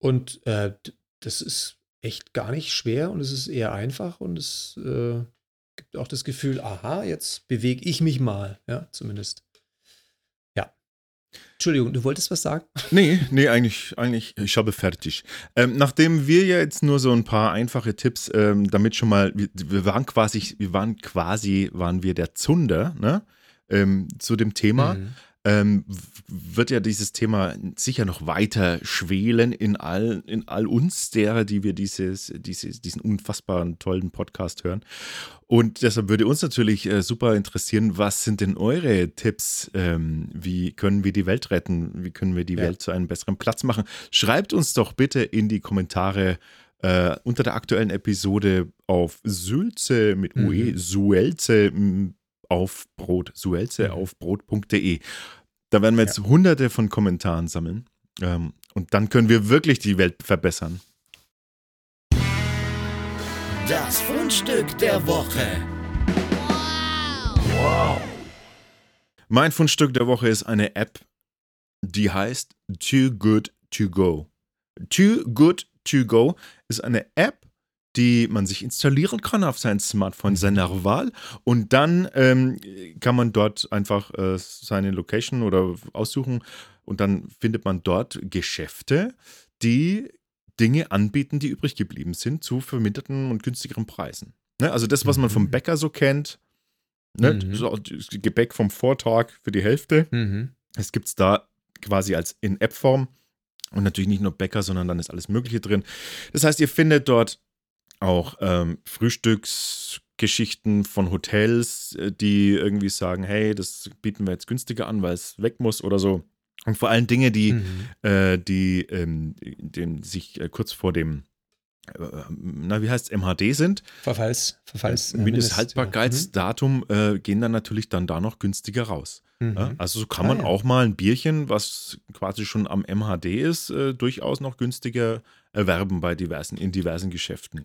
Speaker 2: und äh, das ist echt gar nicht schwer und es ist eher einfach und es äh, gibt auch das Gefühl, aha, jetzt bewege ich mich mal, ja, zumindest. Ja. Entschuldigung, du wolltest was sagen?
Speaker 1: Nee, nee, eigentlich, eigentlich, ich habe fertig. Ähm, nachdem wir ja jetzt nur so ein paar einfache Tipps, ähm, damit schon mal, wir, wir waren quasi, wir waren quasi, waren wir der Zunder, ne? Ähm, zu dem Thema.
Speaker 2: Mhm.
Speaker 1: Ähm, wird ja dieses Thema sicher noch weiter schwelen in all, in all uns, derer, die wir dieses, dieses, diesen unfassbaren tollen Podcast hören. Und deshalb würde uns natürlich äh, super interessieren, was sind denn eure Tipps? Ähm, wie können wir die Welt retten? Wie können wir die
Speaker 2: Ja.
Speaker 1: Welt zu einem besseren Platz machen? Schreibt uns doch bitte in die Kommentare äh, unter der aktuellen Episode auf Sülze mit UE,
Speaker 2: Mhm.
Speaker 1: Suelze auf Brot, Suelze
Speaker 2: Mhm.
Speaker 1: auf Brot.de. Da werden wir jetzt hunderte von Kommentaren sammeln. Ähm, und dann können wir wirklich die Welt verbessern.
Speaker 3: Das Fundstück der Woche.
Speaker 1: Mein Fundstück der Woche ist eine App, die heißt Too Good To Go. Too Good To Go ist eine App, die man sich installieren kann auf sein Smartphone seiner Wahl und dann ähm, kann man dort einfach äh, seine Location oder aussuchen und dann findet man dort Geschäfte, die Dinge anbieten, die übrig geblieben sind zu verminderten und günstigeren Preisen. Ne? Also das, was man vom
Speaker 2: Mhm.
Speaker 1: Bäcker so kennt, ne?
Speaker 2: Mhm.
Speaker 1: so, das Gebäck vom Vortag für die Hälfte,
Speaker 2: Mhm.
Speaker 1: es gibt es da quasi als in App-Form und natürlich nicht nur Bäcker, sondern dann ist alles Mögliche drin. Das heißt, ihr findet dort auch ähm, Frühstücksgeschichten von Hotels, äh, die irgendwie sagen, hey, das bieten wir jetzt günstiger an, weil es weg muss oder so. Und vor allem Dinge, die,
Speaker 2: Mhm.
Speaker 1: äh, die ähm, dem, sich äh, kurz vor dem, äh, na, wie heißt es, MHD sind.
Speaker 2: Verfalls, Verfalls. äh,
Speaker 1: Mindesthaltbarkeitsdatum äh, gehen dann natürlich dann da noch günstiger raus.
Speaker 2: Mhm.
Speaker 1: Ja,
Speaker 2: Mhm.
Speaker 1: also so kann
Speaker 2: Ah,
Speaker 1: man
Speaker 2: ja.
Speaker 1: auch mal ein Bierchen, was quasi schon am MHD ist, durchaus noch günstiger erwerben bei diversen, in diversen Geschäften.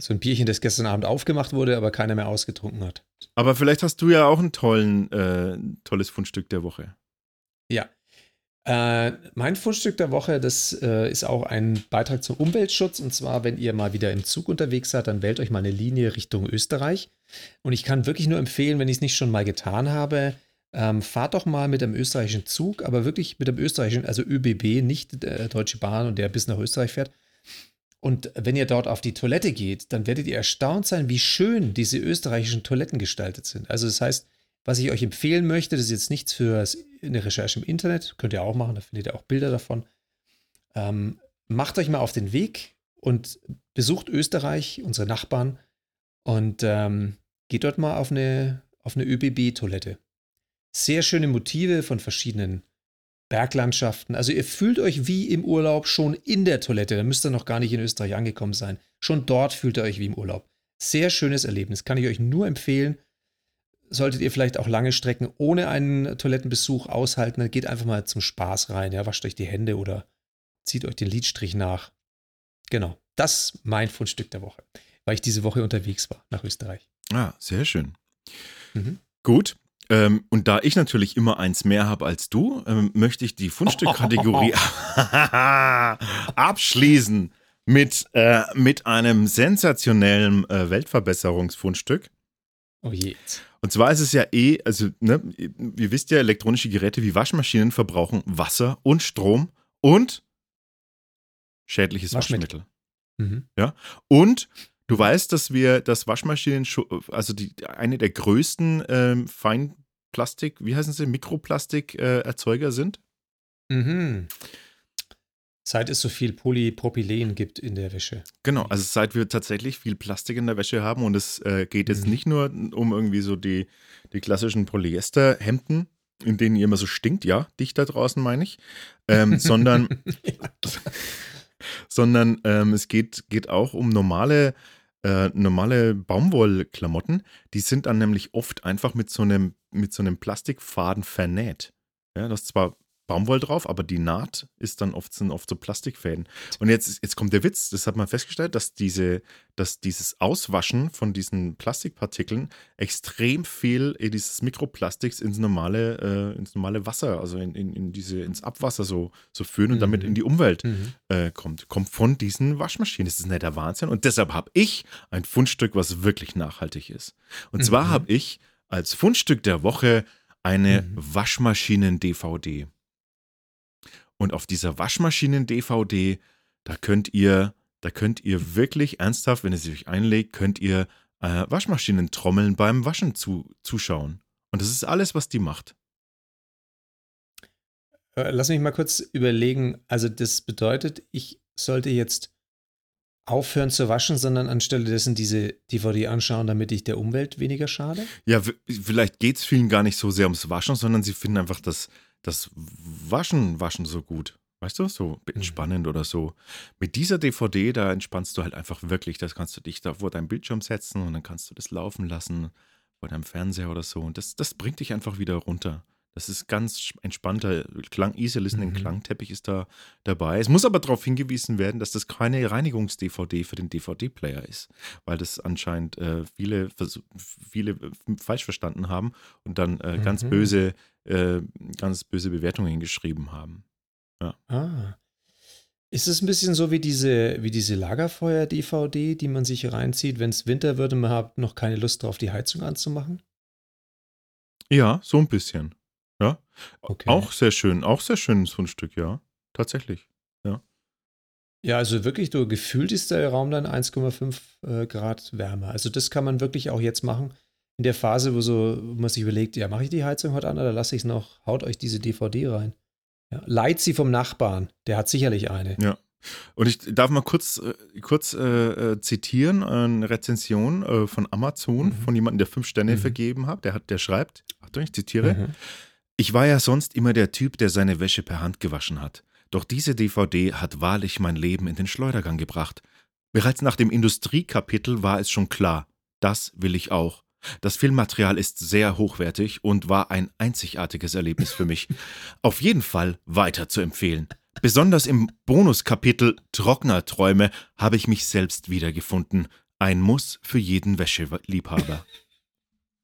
Speaker 2: So ein Bierchen, das gestern Abend aufgemacht wurde, aber keiner mehr ausgetrunken hat.
Speaker 1: Aber vielleicht hast du ja auch ein tollen, äh, tolles Fundstück der Woche.
Speaker 2: Ja. Äh, mein Fundstück der Woche, das äh, ist auch ein Beitrag zum Umweltschutz. Und zwar, wenn ihr mal wieder im Zug unterwegs seid, dann wählt euch mal eine Linie Richtung Österreich. Und ich kann wirklich nur empfehlen, wenn ich es nicht schon mal getan habe, ähm, fahrt doch mal mit einem österreichischen Zug, aber wirklich mit einem österreichischen, also ÖBB, nicht äh, Deutsche Bahn und der bis nach Österreich fährt. Und wenn ihr dort auf die Toilette geht, dann werdet ihr erstaunt sein, wie schön diese österreichischen Toiletten gestaltet sind. Also das heißt, was ich euch empfehlen möchte, das ist jetzt nichts für eine Recherche im Internet, könnt ihr auch machen, da findet ihr auch Bilder davon. Ähm, macht euch mal auf den Weg und besucht Österreich, unsere Nachbarn, und ähm, geht dort mal auf eine, auf eine ÖBB-Toilette. Sehr schöne Motive von verschiedenen Berglandschaften. Also ihr fühlt euch wie im Urlaub schon in der Toilette. Da müsst ihr noch gar nicht in Österreich angekommen sein. Schon dort fühlt ihr euch wie im Urlaub. Sehr schönes Erlebnis. Kann ich euch nur empfehlen. Solltet ihr vielleicht auch lange Strecken ohne einen Toilettenbesuch aushalten, dann geht einfach mal zum Spaß rein. Ja, wascht euch die Hände oder zieht euch den Lidstrich nach. Genau. Das ist mein Fundstück der Woche, weil ich diese Woche unterwegs war nach Österreich.
Speaker 1: Ah, sehr schön.
Speaker 2: Mhm.
Speaker 1: Gut. Ähm, und da ich natürlich immer eins mehr habe als du, ähm, möchte ich die Fundstückkategorie abschließen mit, äh, mit einem sensationellen äh, Weltverbesserungsfundstück.
Speaker 2: Oh je.
Speaker 1: Und zwar ist es ja eh, also, ne, ihr wisst ja, elektronische Geräte wie Waschmaschinen verbrauchen Wasser und Strom und schädliches
Speaker 2: Waschmittel.
Speaker 1: Waschmittel.
Speaker 2: Mhm.
Speaker 1: Und du weißt, dass wir das Waschmaschinen, also die, eine der größten ähm, Feinplastik, wie heißen sie, Mikroplastik-Erzeuger sind?
Speaker 2: Mhm. Seit es so viel Polypropylen gibt in der Wäsche.
Speaker 1: Genau, also seit wir tatsächlich viel Plastik in der Wäsche haben und es äh, geht jetzt
Speaker 2: Mhm.
Speaker 1: nicht nur um irgendwie so die, die klassischen Polyesterhemden, in denen ihr immer so stinkt, ja, dich da draußen meine ich, ähm, sondern, sondern ähm, es geht, geht auch um normale, äh, normale Baumwollklamotten. Die sind dann nämlich oft einfach mit so einem, mit so einem Plastikfaden vernäht. Ja, das ist zwar Baumwoll drauf, aber die Naht ist dann oft, sind oft so Plastikfäden. Und jetzt, jetzt kommt der Witz, das hat man festgestellt, dass, diese, dass dieses Auswaschen von diesen Plastikpartikeln extrem viel dieses Mikroplastiks ins normale, äh, ins normale Wasser, also in, in, in diese, ins Abwasser so, so führen und damit
Speaker 2: Mhm.
Speaker 1: in die Umwelt
Speaker 2: Mhm.
Speaker 1: äh, kommt. Kommt von diesen Waschmaschinen. Das ist nicht der Wahnsinn. Und deshalb habe ich ein Fundstück, was wirklich nachhaltig ist. Und zwar
Speaker 2: Mhm.
Speaker 1: habe ich als Fundstück der Woche eine
Speaker 2: Mhm.
Speaker 1: Waschmaschinen-DVD. Und auf dieser Waschmaschinen-DVD, da könnt ihr, da könnt ihr wirklich ernsthaft, wenn ihr sie euch einlegt, könnt ihr äh, Waschmaschinen trommeln beim Waschen zu, zuschauen. Und das ist alles, was die macht.
Speaker 2: Äh, Lass mich mal kurz überlegen. Also, das bedeutet, ich sollte jetzt aufhören zu waschen, sondern anstelle dessen diese DVD anschauen, damit ich der Umwelt weniger schade?
Speaker 1: Ja, vielleicht geht es vielen gar nicht so sehr ums Waschen, sondern sie finden einfach das, das Waschen, Waschen so gut. Weißt du, so entspannend oder so. Mit dieser DVD, da entspannst du halt einfach wirklich. Das kannst du dich da vor deinem Bildschirm setzen und dann kannst du das laufen lassen vor deinem Fernseher oder so. Und das, das bringt dich einfach wieder runter. Das ist ganz entspannter Klang, easy listening
Speaker 2: Mhm.
Speaker 1: Klangteppich ist da dabei. Es muss aber darauf hingewiesen werden, dass das keine Reinigungs-DVD für den DVD-Player ist, weil das anscheinend äh, viele, viele äh, falsch verstanden haben und dann äh, ganz
Speaker 2: Mhm.
Speaker 1: böse, äh, ganz böse Bewertungen geschrieben haben.
Speaker 2: Ah. Ist es ein bisschen so wie diese, wie diese Lagerfeuer-DVD, die man sich reinzieht, wenn es Winter wird und man hat noch keine Lust drauf, die Heizung anzumachen?
Speaker 1: Ja, so ein bisschen. Ja,
Speaker 2: Okay.
Speaker 1: auch sehr schön, auch sehr schön so ein Stück, ja, tatsächlich.
Speaker 2: Ja, also wirklich, du gefühlt ist der Raum dann 1,5 äh, Grad wärmer. Also das kann man wirklich auch jetzt machen. In der Phase, wo so wo man sich überlegt, ja, mache ich die Heizung heute an oder lasse ich es noch? Haut euch diese DVD rein. Ja, leiht sie vom Nachbarn. Der hat sicherlich eine.
Speaker 1: Ja. Und ich darf mal kurz, äh, kurz äh, äh, zitieren, eine Rezension äh, von Amazon,
Speaker 2: Mhm.
Speaker 1: von jemandem, der fünf Sterne
Speaker 2: Mhm.
Speaker 1: vergeben hat. Der, hat. der schreibt, Achtung, ich zitiere,
Speaker 2: Mhm.
Speaker 1: Ich war ja sonst immer der Typ, der seine Wäsche per Hand gewaschen hat. Doch diese DVD hat wahrlich mein Leben in den Schleudergang gebracht. Bereits nach dem Industriekapitel war es schon klar, das will ich auch. Das Filmmaterial ist sehr hochwertig und war ein einzigartiges Erlebnis für mich. Auf jeden Fall weiter zu empfehlen. Besonders im Bonuskapitel Trocknerträume habe ich mich selbst wiedergefunden. Ein Muss für jeden Wäscheliebhaber.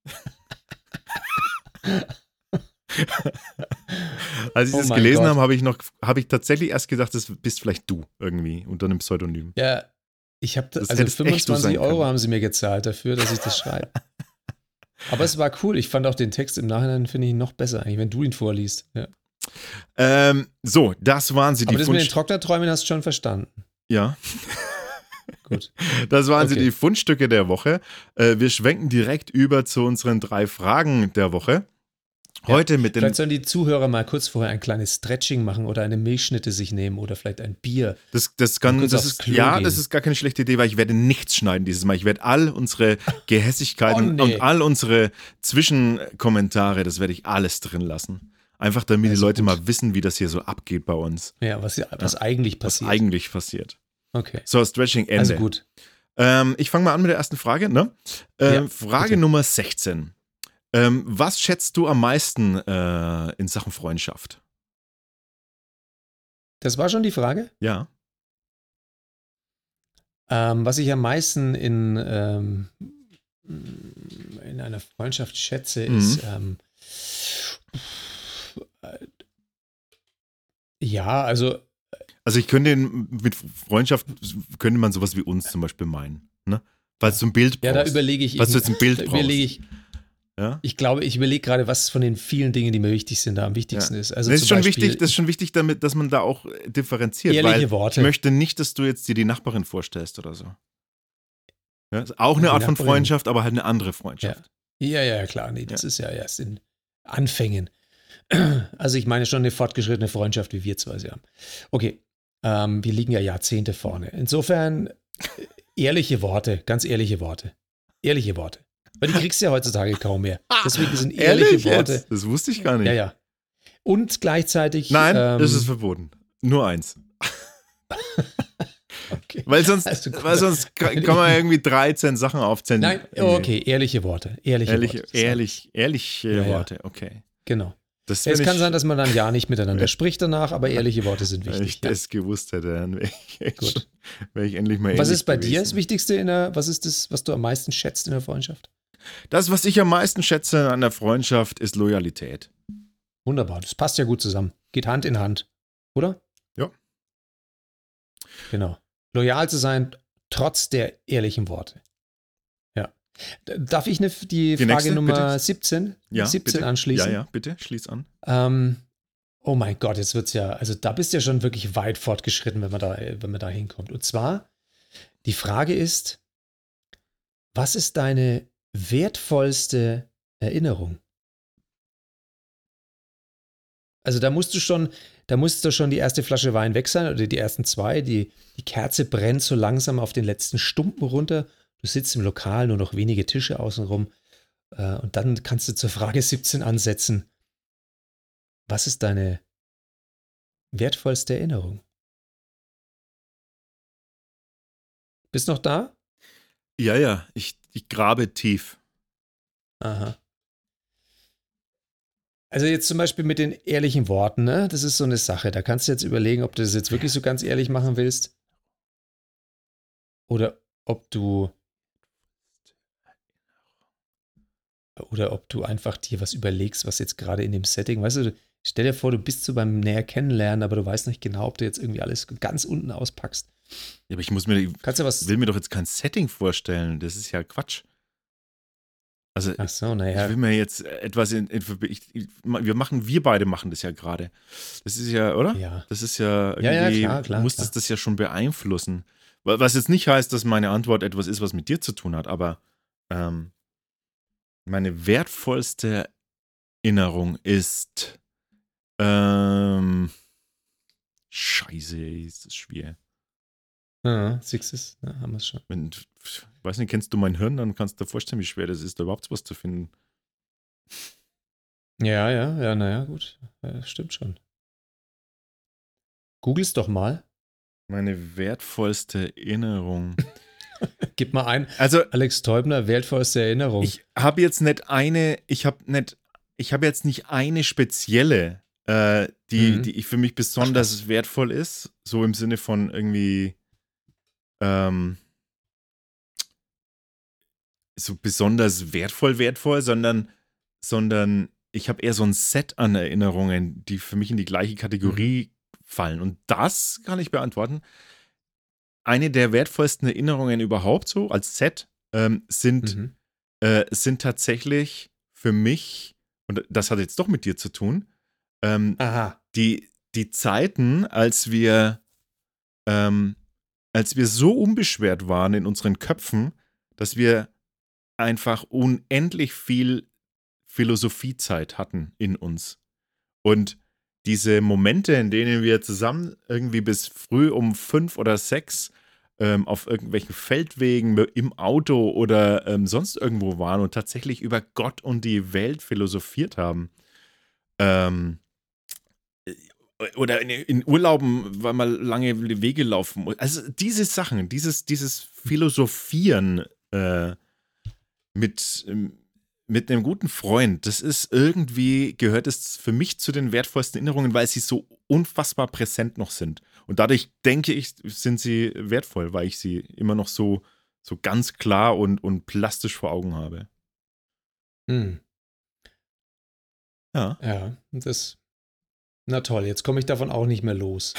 Speaker 1: Als ich
Speaker 2: Oh
Speaker 1: das gelesen
Speaker 2: Gott.
Speaker 1: habe, habe ich noch, habe ich tatsächlich erst gedacht, das bist vielleicht du irgendwie unter einem Pseudonym.
Speaker 2: Ja, ich habe
Speaker 1: Das
Speaker 2: also
Speaker 1: hättest echt du
Speaker 2: 25
Speaker 1: sein
Speaker 2: Euro
Speaker 1: können.
Speaker 2: haben sie mir gezahlt dafür, dass ich das schreibe. Aber es war cool. Ich fand auch den Text im Nachhinein, finde ich noch besser, eigentlich, wenn du ihn vorliest. Ja.
Speaker 1: Ähm, so, das waren sie, die
Speaker 2: Aber das mit den Trocknerträumen hast du schon verstanden.
Speaker 1: Ja,
Speaker 2: Gut.
Speaker 1: das waren sie,
Speaker 2: Okay.
Speaker 1: die Fundstücke der Woche. Äh, wir schwenken direkt über zu unseren drei Fragen der Woche. Heute mit den.
Speaker 2: Vielleicht sollen die Zuhörer mal kurz vorher ein kleines Stretching machen oder eine Milchschnitte sich nehmen oder vielleicht ein Bier.
Speaker 1: Das, das kann, das ist, ja,
Speaker 2: gehen.
Speaker 1: das ist gar keine schlechte Idee, weil ich werde nichts schneiden dieses Mal. Ich werde all unsere Gehässigkeiten
Speaker 2: Oh, nee.
Speaker 1: und all unsere Zwischenkommentare, das werde ich alles drin lassen. Einfach damit die
Speaker 2: Also
Speaker 1: Leute
Speaker 2: gut.
Speaker 1: mal wissen, wie das hier so abgeht bei uns.
Speaker 2: Ja, was, was eigentlich
Speaker 1: Was
Speaker 2: passiert.
Speaker 1: eigentlich passiert.
Speaker 2: okay.
Speaker 1: So, Stretching Ende.
Speaker 2: Also gut.
Speaker 1: Ähm, ich fange mal an mit der ersten Frage. Ne? Ähm,
Speaker 2: Ja,
Speaker 1: Frage
Speaker 2: bitte.
Speaker 1: Nummer 16. Ähm, was schätzt du am meisten äh, in Sachen Freundschaft?
Speaker 2: Das war schon die Frage.
Speaker 1: Ja.
Speaker 2: Ähm, was ich am meisten in, ähm, in einer Freundschaft schätze,
Speaker 1: Mhm.
Speaker 2: ist äh, ja, also
Speaker 1: Also ich könnte mit Freundschaft könnte man sowas wie uns zum Beispiel meinen, ne? Weil du ein Bild
Speaker 2: ja, da überlege ich.
Speaker 1: Was du jetzt ein Bild brauchst.
Speaker 2: überlege ich,
Speaker 1: ja?
Speaker 2: ich glaube, ich überlege gerade, was von den vielen Dingen, die mir wichtig sind, da am wichtigsten ist. Also
Speaker 1: das, ist schon
Speaker 2: Beispiel,
Speaker 1: wichtig, das ist schon wichtig, damit, dass man da auch äh, differenziert.
Speaker 2: Ehrliche
Speaker 1: weil
Speaker 2: Worte.
Speaker 1: Ich möchte nicht, dass du jetzt dir die Nachbarin vorstellst oder so. Ja, ist auch eine
Speaker 2: Die
Speaker 1: Art von
Speaker 2: Nachbarin.
Speaker 1: Freundschaft, aber halt eine andere Freundschaft.
Speaker 2: Ja, ja, klar. Nee, das ist ja erst in Anfängen. Also ich meine schon eine fortgeschrittene Freundschaft, wie wir zwei sie haben. Okay. Ähm, wir liegen ja Jahrzehnte vorne. Insofern äh, ehrliche Worte, ganz ehrliche Worte. Ehrliche Worte. Weil die kriegst du ja heutzutage kaum mehr. Deswegen sind ehrliche
Speaker 1: Ehrlich
Speaker 2: Worte.
Speaker 1: jetzt? Das wusste ich gar nicht.
Speaker 2: Ja, ja. Und gleichzeitig.
Speaker 1: Nein,
Speaker 2: ähm,
Speaker 1: das ist verboten. Nur eins.
Speaker 2: okay.
Speaker 1: Weil sonst,
Speaker 2: Also gut.
Speaker 1: weil sonst kann kann man irgendwie 13 Sachen aufzählen.
Speaker 2: Nein, okay, ehrliche Worte. Ehrliche
Speaker 1: Ehrlich,
Speaker 2: Worte.
Speaker 1: ehrlich, ehrliche
Speaker 2: Ja.
Speaker 1: Worte, okay.
Speaker 2: Genau.
Speaker 1: Das
Speaker 2: es
Speaker 1: wenn
Speaker 2: kann sein, dass man dann ja nicht miteinander spricht danach, aber ehrliche Worte sind
Speaker 1: Wenn
Speaker 2: wichtig.
Speaker 1: ich
Speaker 2: Ja.
Speaker 1: das gewusst hätte, dann wäre ich,
Speaker 2: Gut.
Speaker 1: schon- wär ich endlich mal
Speaker 2: Was
Speaker 1: ehrlich
Speaker 2: ist bei dir
Speaker 1: gewesen.
Speaker 2: das Wichtigste in der, was ist das, was du am meisten schätzt in der Freundschaft?
Speaker 1: Das, was ich am meisten schätze an der Freundschaft, ist Loyalität.
Speaker 2: Wunderbar, das passt ja gut zusammen. Geht Hand in Hand, oder?
Speaker 1: Ja.
Speaker 2: Genau. Loyal zu sein, trotz der ehrlichen Worte. Ja. Darf ich eine, die,
Speaker 1: Die
Speaker 2: Frage
Speaker 1: nächste,
Speaker 2: Nummer
Speaker 1: bitte.
Speaker 2: 17,
Speaker 1: Ja,
Speaker 2: 17
Speaker 1: bitte.
Speaker 2: anschließen?
Speaker 1: Ja, ja, bitte, schließ an.
Speaker 2: Ähm, oh mein Gott, jetzt wird's ja, also da bist du ja schon wirklich weit fortgeschritten, wenn man da, wenn man da hinkommt. Und zwar, die Frage ist, was ist deine wertvollste Erinnerung? Also da musst du schon, da musst du schon die erste Flasche Wein weg sein oder die ersten zwei. Die, die Kerze brennt so langsam auf den letzten Stumpen runter. Du sitzt im Lokal, nur noch wenige Tische außenrum. Äh, und dann kannst du zur Frage 17 ansetzen. Was ist deine wertvollste Erinnerung? Bist noch da?
Speaker 1: Ja, ja, ich, ich grabe tief.
Speaker 2: Aha. Also jetzt zum Beispiel mit den ehrlichen Worten, ne? Das ist so eine Sache. Da kannst du jetzt überlegen, ob du das jetzt wirklich so ganz ehrlich machen willst. Oder ob du. Oder ob du einfach dir was überlegst, was jetzt gerade in dem Setting, weißt du, stell dir vor, du bist so beim näher kennenlernen, aber du weißt nicht genau, ob du jetzt irgendwie alles ganz unten auspackst.
Speaker 1: Ja, aber ich muss mir,
Speaker 2: Kannst du was.
Speaker 1: will mir doch jetzt kein Setting vorstellen. Das ist ja Quatsch. Also,
Speaker 2: Ach so,
Speaker 1: ich
Speaker 2: naja.
Speaker 1: will mir jetzt etwas in, in ich, ich, wir machen, wir beide machen das ja gerade. Das ist ja, oder?
Speaker 2: Ja.
Speaker 1: Das ist ja irgendwie,
Speaker 2: Ja, ja, klar, klar,
Speaker 1: muss
Speaker 2: klar.
Speaker 1: das ja schon beeinflussen. Wa- Was jetzt nicht heißt, dass meine Antwort etwas ist, was mit dir zu tun hat, aber ähm, meine wertvollste Erinnerung ist ähm, Scheiße, ist das schwer.
Speaker 2: Ja, Sixes, ja, haben wir es schon.
Speaker 1: Wenn, ich weiß nicht, kennst du mein Hirn, dann kannst du dir vorstellen, wie schwer das ist, da überhaupt was zu finden.
Speaker 2: Ja, ja, ja, naja, gut. Ja, stimmt schon. Googles doch mal.
Speaker 1: Meine wertvollste Erinnerung.
Speaker 2: Gib mal ein.
Speaker 1: Also,
Speaker 2: Alex Teubner, wertvollste Erinnerung.
Speaker 1: Ich habe jetzt nicht eine, ich habe nicht, ich habe jetzt nicht eine spezielle, äh, die,
Speaker 2: Mhm.
Speaker 1: die für mich besonders wertvoll ist, so im Sinne von irgendwie ähm, so besonders wertvoll, wertvoll, sondern, sondern ich habe eher so ein Set an Erinnerungen, die für mich in die gleiche Kategorie fallen. Und das kann ich beantworten. Eine der wertvollsten Erinnerungen überhaupt so als Set ähm, sind
Speaker 2: Mhm.
Speaker 1: äh, sind tatsächlich für mich, und das hat jetzt doch mit dir zu tun, ähm,
Speaker 2: Aha.
Speaker 1: die, die Zeiten, als wir, ähm, als wir so unbeschwert waren in unseren Köpfen, dass wir einfach unendlich viel Philosophiezeit hatten in uns. Und diese Momente, in denen wir zusammen irgendwie bis früh um fünf oder sechs ähm, auf irgendwelchen Feldwegen im Auto oder ähm, sonst irgendwo waren und tatsächlich über Gott und die Welt philosophiert haben. Ähm, äh, oder in, in Urlauben, weil man lange Wege laufen muss. Also diese Sachen, dieses, dieses Philosophieren äh, mit, ähm, mit einem guten Freund, das ist irgendwie, gehört es für mich zu den wertvollsten Erinnerungen, weil sie so unfassbar präsent noch sind. Und dadurch denke ich, sind sie wertvoll, weil ich sie immer noch so, so ganz klar und, und plastisch vor Augen habe.
Speaker 2: Hm.
Speaker 1: Ja.
Speaker 2: Ja, das. Na toll, jetzt komme ich davon auch nicht mehr los.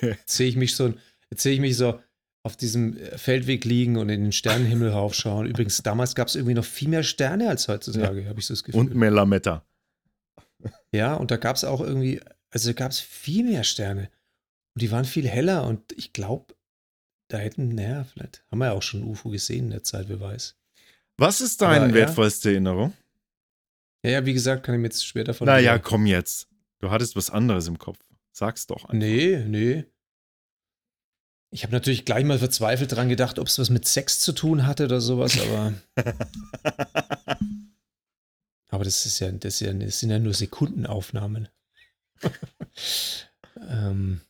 Speaker 2: Jetzt sehe ich mich so, jetzt sehe ich mich so auf diesem Feldweg liegen und in den Sternenhimmel raufschauen. Übrigens, damals gab es irgendwie noch viel mehr Sterne als heutzutage, habe ich so das Gefühl.
Speaker 1: Und Melametta.
Speaker 2: Ja, und da gab es auch irgendwie, also da gab es viel mehr Sterne. Und die waren viel heller und ich glaube, da hätten, naja, vielleicht haben wir ja auch schon UFO gesehen in der Zeit, wer weiß.
Speaker 1: Was ist deine
Speaker 2: ja.
Speaker 1: wertvollste Erinnerung?
Speaker 2: Ja, ja, wie gesagt, kann ich mir jetzt schwer davon
Speaker 1: Naja, komm jetzt. Du hattest was anderes im Kopf. Sag's doch. einfach.
Speaker 2: Nee, nee. Ich habe natürlich gleich mal verzweifelt dran gedacht, ob es was mit Sex zu tun hatte oder sowas, aber, aber das ist ja, das, ist ja, das sind ja nur Sekundenaufnahmen. ähm.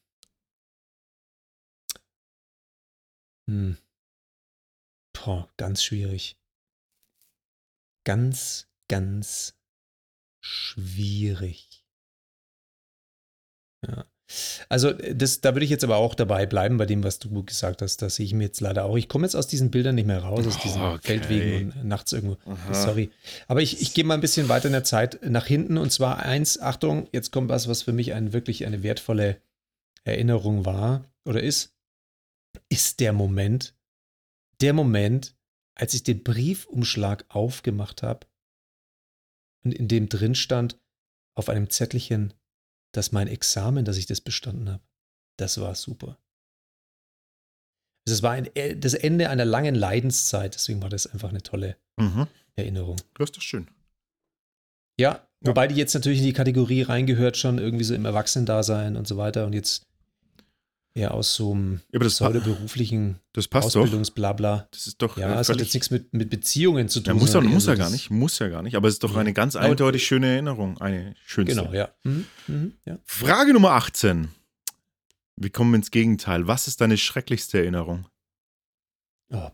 Speaker 2: Hm. Boah, ganz schwierig. Ganz, ganz schwierig. Ja. Also, das, da würde ich jetzt aber auch dabei bleiben bei dem, was du gesagt hast. Da sehe ich mir jetzt leider auch. Ich komme jetzt aus diesen Bildern nicht mehr raus, aus diesen
Speaker 1: Okay.
Speaker 2: Feldwegen und nachts irgendwo.
Speaker 1: Aha.
Speaker 2: Sorry. Aber ich, ich gehe mal ein bisschen weiter in der Zeit nach hinten. Und zwar eins, Achtung, jetzt kommt was, was für mich ein, wirklich eine wertvolle Erinnerung war oder ist. Ist der Moment, der Moment, als ich den Briefumschlag aufgemacht habe und in dem drin stand, auf einem Zettelchen, dass mein Examen, dass ich das bestanden habe. Das war super. Es war ein, äh, das Ende einer langen Leidenszeit, deswegen war das einfach eine tolle
Speaker 1: Mhm.
Speaker 2: Erinnerung.
Speaker 1: Das ist doch schön.
Speaker 2: Ja, wobei die jetzt natürlich in die Kategorie reingehört, schon irgendwie so im Erwachsenendasein und so weiter und jetzt eher aus so einem
Speaker 1: Ja, aber das,
Speaker 2: pseudo-beruflichen
Speaker 1: das passt doch.
Speaker 2: Ausbildungsblabla.
Speaker 1: Das ist doch
Speaker 2: Ja, es hat jetzt nichts mit, mit Beziehungen zu tun.
Speaker 1: Ja, muss, ja,
Speaker 2: eher
Speaker 1: muss ja gar nicht, muss ja gar nicht, aber es ist doch
Speaker 2: Ja.
Speaker 1: eine ganz
Speaker 2: Nein.
Speaker 1: eindeutig schöne Erinnerung. Eine schönste.
Speaker 2: Genau, ja. Mhm. Mhm. ja.
Speaker 1: Frage Nummer 18. Wir kommen ins Gegenteil. Was ist deine schrecklichste Erinnerung?
Speaker 2: Oh.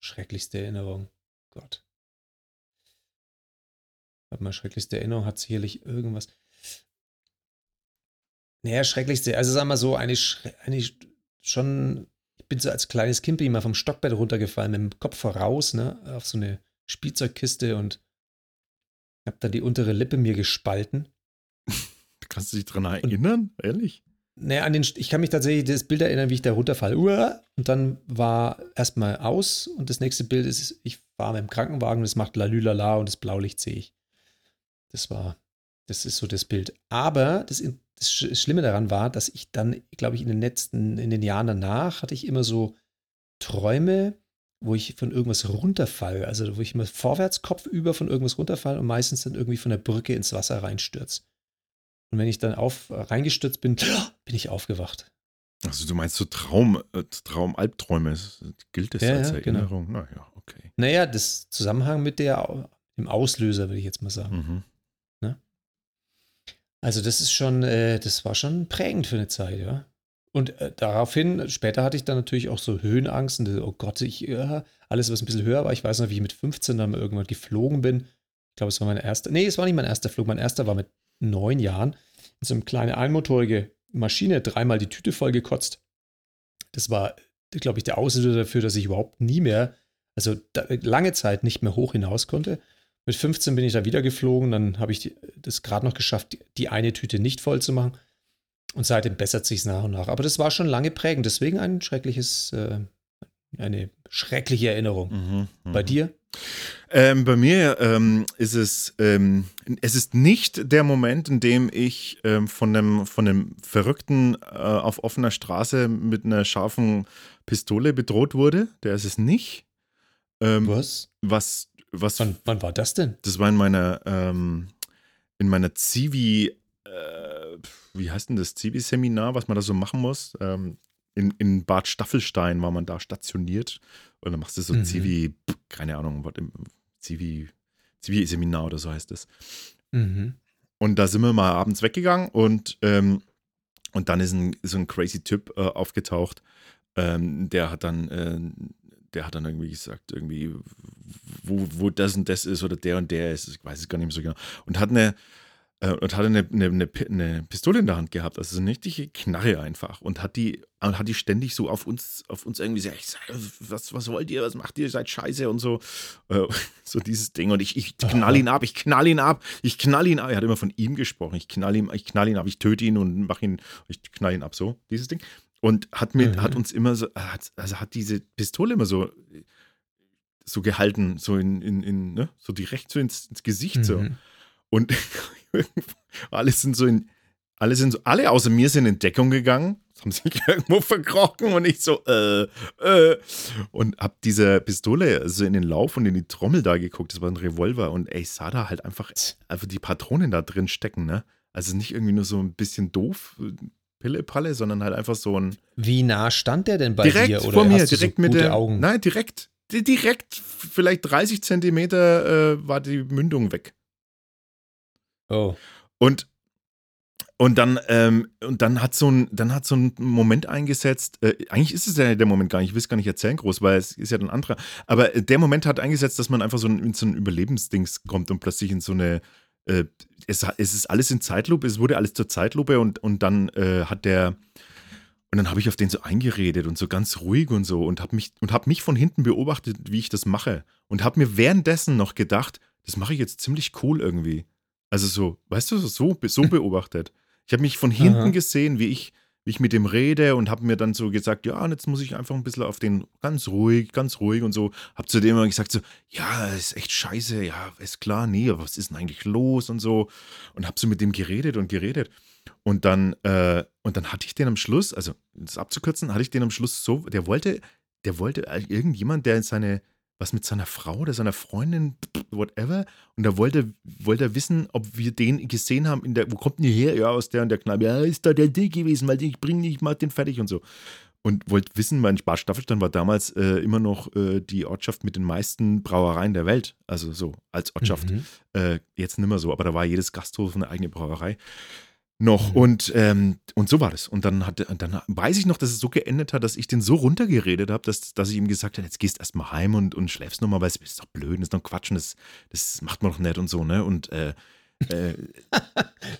Speaker 2: Schrecklichste Erinnerung. Gott. Warte mal, schrecklichste Erinnerung hat sicherlich irgendwas. Naja, schrecklichste, also sagen wir so, Schre- eine schon, ich bin so als kleines Kind bin ich mal vom Stockbett runtergefallen, mit dem Kopf voraus, ne, auf so eine Spielzeugkiste und hab dann die untere Lippe mir gespalten.
Speaker 1: Kannst du dich dran erinnern? Ehrlich?
Speaker 2: Naja, an den, ich kann mich tatsächlich das Bild erinnern, wie ich da runterfalle. Uah! Und dann war erstmal aus und das nächste Bild ist, ich fahre mit dem Krankenwagen und es macht lalülala und das Blaulicht sehe ich. Das war, das ist so das Bild. Aber das, das Sch- Schlimme daran war, dass ich dann, glaube ich, in den letzten, in den Jahren danach hatte ich immer so Träume, wo ich von irgendwas runterfalle. Also wo ich immer vorwärts kopfüber von irgendwas runterfalle und meistens dann irgendwie von der Brücke ins Wasser reinstürze. Und wenn ich dann auf, reingestürzt bin, bin ich aufgewacht.
Speaker 1: Also du meinst so Traum, äh, Traum, Albträume. Gilt das
Speaker 2: Ja,
Speaker 1: als
Speaker 2: ja, genau.
Speaker 1: Erinnerung? Naja, okay.
Speaker 2: Naja, das Zusammenhang mit der, dem Auslöser, würde ich jetzt mal sagen.
Speaker 1: Mhm.
Speaker 2: Also das ist schon, äh, das war schon prägend für eine Zeit, ja. Und äh, daraufhin, später hatte ich dann natürlich auch so Höhenangst und oh Gott, ich, äh, alles, was ein bisschen höher war. Ich weiß noch, wie ich mit 15 dann irgendwann geflogen bin. Ich glaube, es war mein erster, nee, es war nicht mein erster Flug. Mein erster war mit neun Jahren in so eine kleine einmotorige Maschine, dreimal die Tüte voll gekotzt. Das war, glaube ich, der Auslöser dafür, dass ich überhaupt nie mehr, also da, lange Zeit nicht mehr hoch hinaus konnte. Mit 15 bin ich da wieder geflogen, dann habe ich die, das gerade noch geschafft, die, die eine Tüte nicht voll zu machen. Und seitdem bessert sich nach und nach. Aber das war schon lange prägend, deswegen ein schreckliches, äh, eine schreckliche Erinnerung.
Speaker 1: Mhm.
Speaker 2: Bei
Speaker 1: mhm.
Speaker 2: dir?
Speaker 1: Ähm, bei mir ähm, ist es, ähm, es ist nicht der Moment, in dem ich ähm, von, einem, von einem Verrückten äh, auf offener Straße mit einer scharfen Pistole bedroht wurde. Der ist es nicht. Ähm,
Speaker 2: Was?
Speaker 1: was, was,
Speaker 2: Wann, wann war das denn?
Speaker 1: das war in meiner, ähm, in meiner Zivi, äh, wie heißt denn das, Zivi-Seminar, was man da so machen muss. Ähm, in, in Bad Staffelstein war man da stationiert. Und dann machst du so
Speaker 2: Mhm.
Speaker 1: Zivi, keine Ahnung, was im Zivi, Zivi-Seminar oder so heißt es.
Speaker 2: Mhm.
Speaker 1: Und da sind wir mal abends weggegangen und, ähm, und dann ist ein, so ein crazy Typ äh, aufgetaucht. Ähm, der hat dann, äh, der hat dann irgendwie gesagt, irgendwie, wo, wo das und das ist oder der und der ist, ich weiß es gar nicht mehr so genau. Und hat eine, äh, und hatte eine, eine, eine, eine Pistole in der Hand gehabt, also so eine richtige Knarre einfach und hat die, und hat die ständig so auf uns, auf uns irgendwie gesagt, was, was wollt ihr, was macht ihr, ihr seid scheiße und so, äh, so dieses Ding und ich, ich knall ihn ab, ich knall ihn ab, ich knall ihn ab, er hat immer von ihm gesprochen, ich knall ihn, ich knall ihn ab, ich töte ihn und mach ihn, ich knall ihn ab, so, dieses Ding. Und hat mit,
Speaker 2: Mhm.
Speaker 1: hat uns immer so, hat, also hat diese Pistole immer so, so gehalten, so in, in, in ne? so direkt so ins, ins Gesicht so.
Speaker 2: Mhm.
Speaker 1: Und alle sind so in, alle sind so, alle außer mir sind in Deckung gegangen, haben sich irgendwo verkrochen und ich so, äh, äh, und hab diese Pistole so in den Lauf und in die Trommel da geguckt, das war ein Revolver und ey, ich sah da halt einfach, einfach die Patronen da drin stecken, ne? Also nicht irgendwie nur so ein bisschen doof, Pille-Palle, sondern halt einfach so ein.
Speaker 2: Wie nah stand der denn bei
Speaker 1: direkt
Speaker 2: dir? Oder
Speaker 1: vor mir, direkt
Speaker 2: so
Speaker 1: mit der.
Speaker 2: Augen?
Speaker 1: Nein, direkt. di- Direkt, vielleicht 30 Zentimeter äh, war die Mündung weg.
Speaker 2: Oh.
Speaker 1: Und, und dann, ähm, und dann hat so ein, dann hat so ein Moment eingesetzt, äh, eigentlich ist es ja der Moment gar nicht, ich will es gar nicht erzählen groß, weil es ist ja ein anderer, aber äh, der Moment hat eingesetzt, dass man einfach so ein, in so ein Überlebensdings kommt und plötzlich in so eine, äh, es, es ist alles in Zeitlupe, es wurde alles zur Zeitlupe und, und dann äh, hat der, und dann habe ich auf den so eingeredet und so ganz ruhig und so und habe mich, und hab mich von hinten beobachtet, wie ich das mache und habe mir währenddessen noch gedacht, das mache ich jetzt ziemlich cool irgendwie. Also so, weißt du, so, so beobachtet. Ich habe mich von hinten
Speaker 2: Aha.
Speaker 1: gesehen, wie ich, ich mit dem rede und habe mir dann so gesagt, ja, jetzt muss ich einfach ein bisschen auf den ganz ruhig, ganz ruhig und so. Hab zu dem immer gesagt so, ja, ist echt scheiße, ja, ist klar, nee, aber was ist denn eigentlich los und so. Und habe so mit dem geredet und geredet. Und dann, äh, und dann hatte ich den am Schluss, also das abzukürzen, hatte ich den am Schluss so, der wollte, der wollte irgendjemand, der seine, was mit seiner Frau oder seiner Freundin, whatever, und da wollte, wollte er wissen, ob wir den gesehen haben, in der, wo kommt denn her? Ja, aus der und der Kneipe. Ja, ist da der Dick gewesen, weil ich bringe nicht, mach den fertig und so. Und wollte wissen, mein Bad Staffelstein war damals äh, immer noch äh, die Ortschaft mit den meisten Brauereien der Welt. Also so als Ortschaft.
Speaker 2: Mhm.
Speaker 1: Äh, jetzt nicht mehr so, aber da war jedes Gasthof eine eigene Brauerei noch.
Speaker 2: Mhm.
Speaker 1: Und, ähm, und so war das. Und dann, hat, und dann weiß ich noch, dass es so geendet hat, dass ich den so runtergeredet habe, dass, dass ich ihm gesagt habe, jetzt gehst erst mal heim und, und schläfst nochmal, weil es ist doch blöd, das ist doch Quatschen, das, das macht man doch nicht und so, ne? Und äh, äh,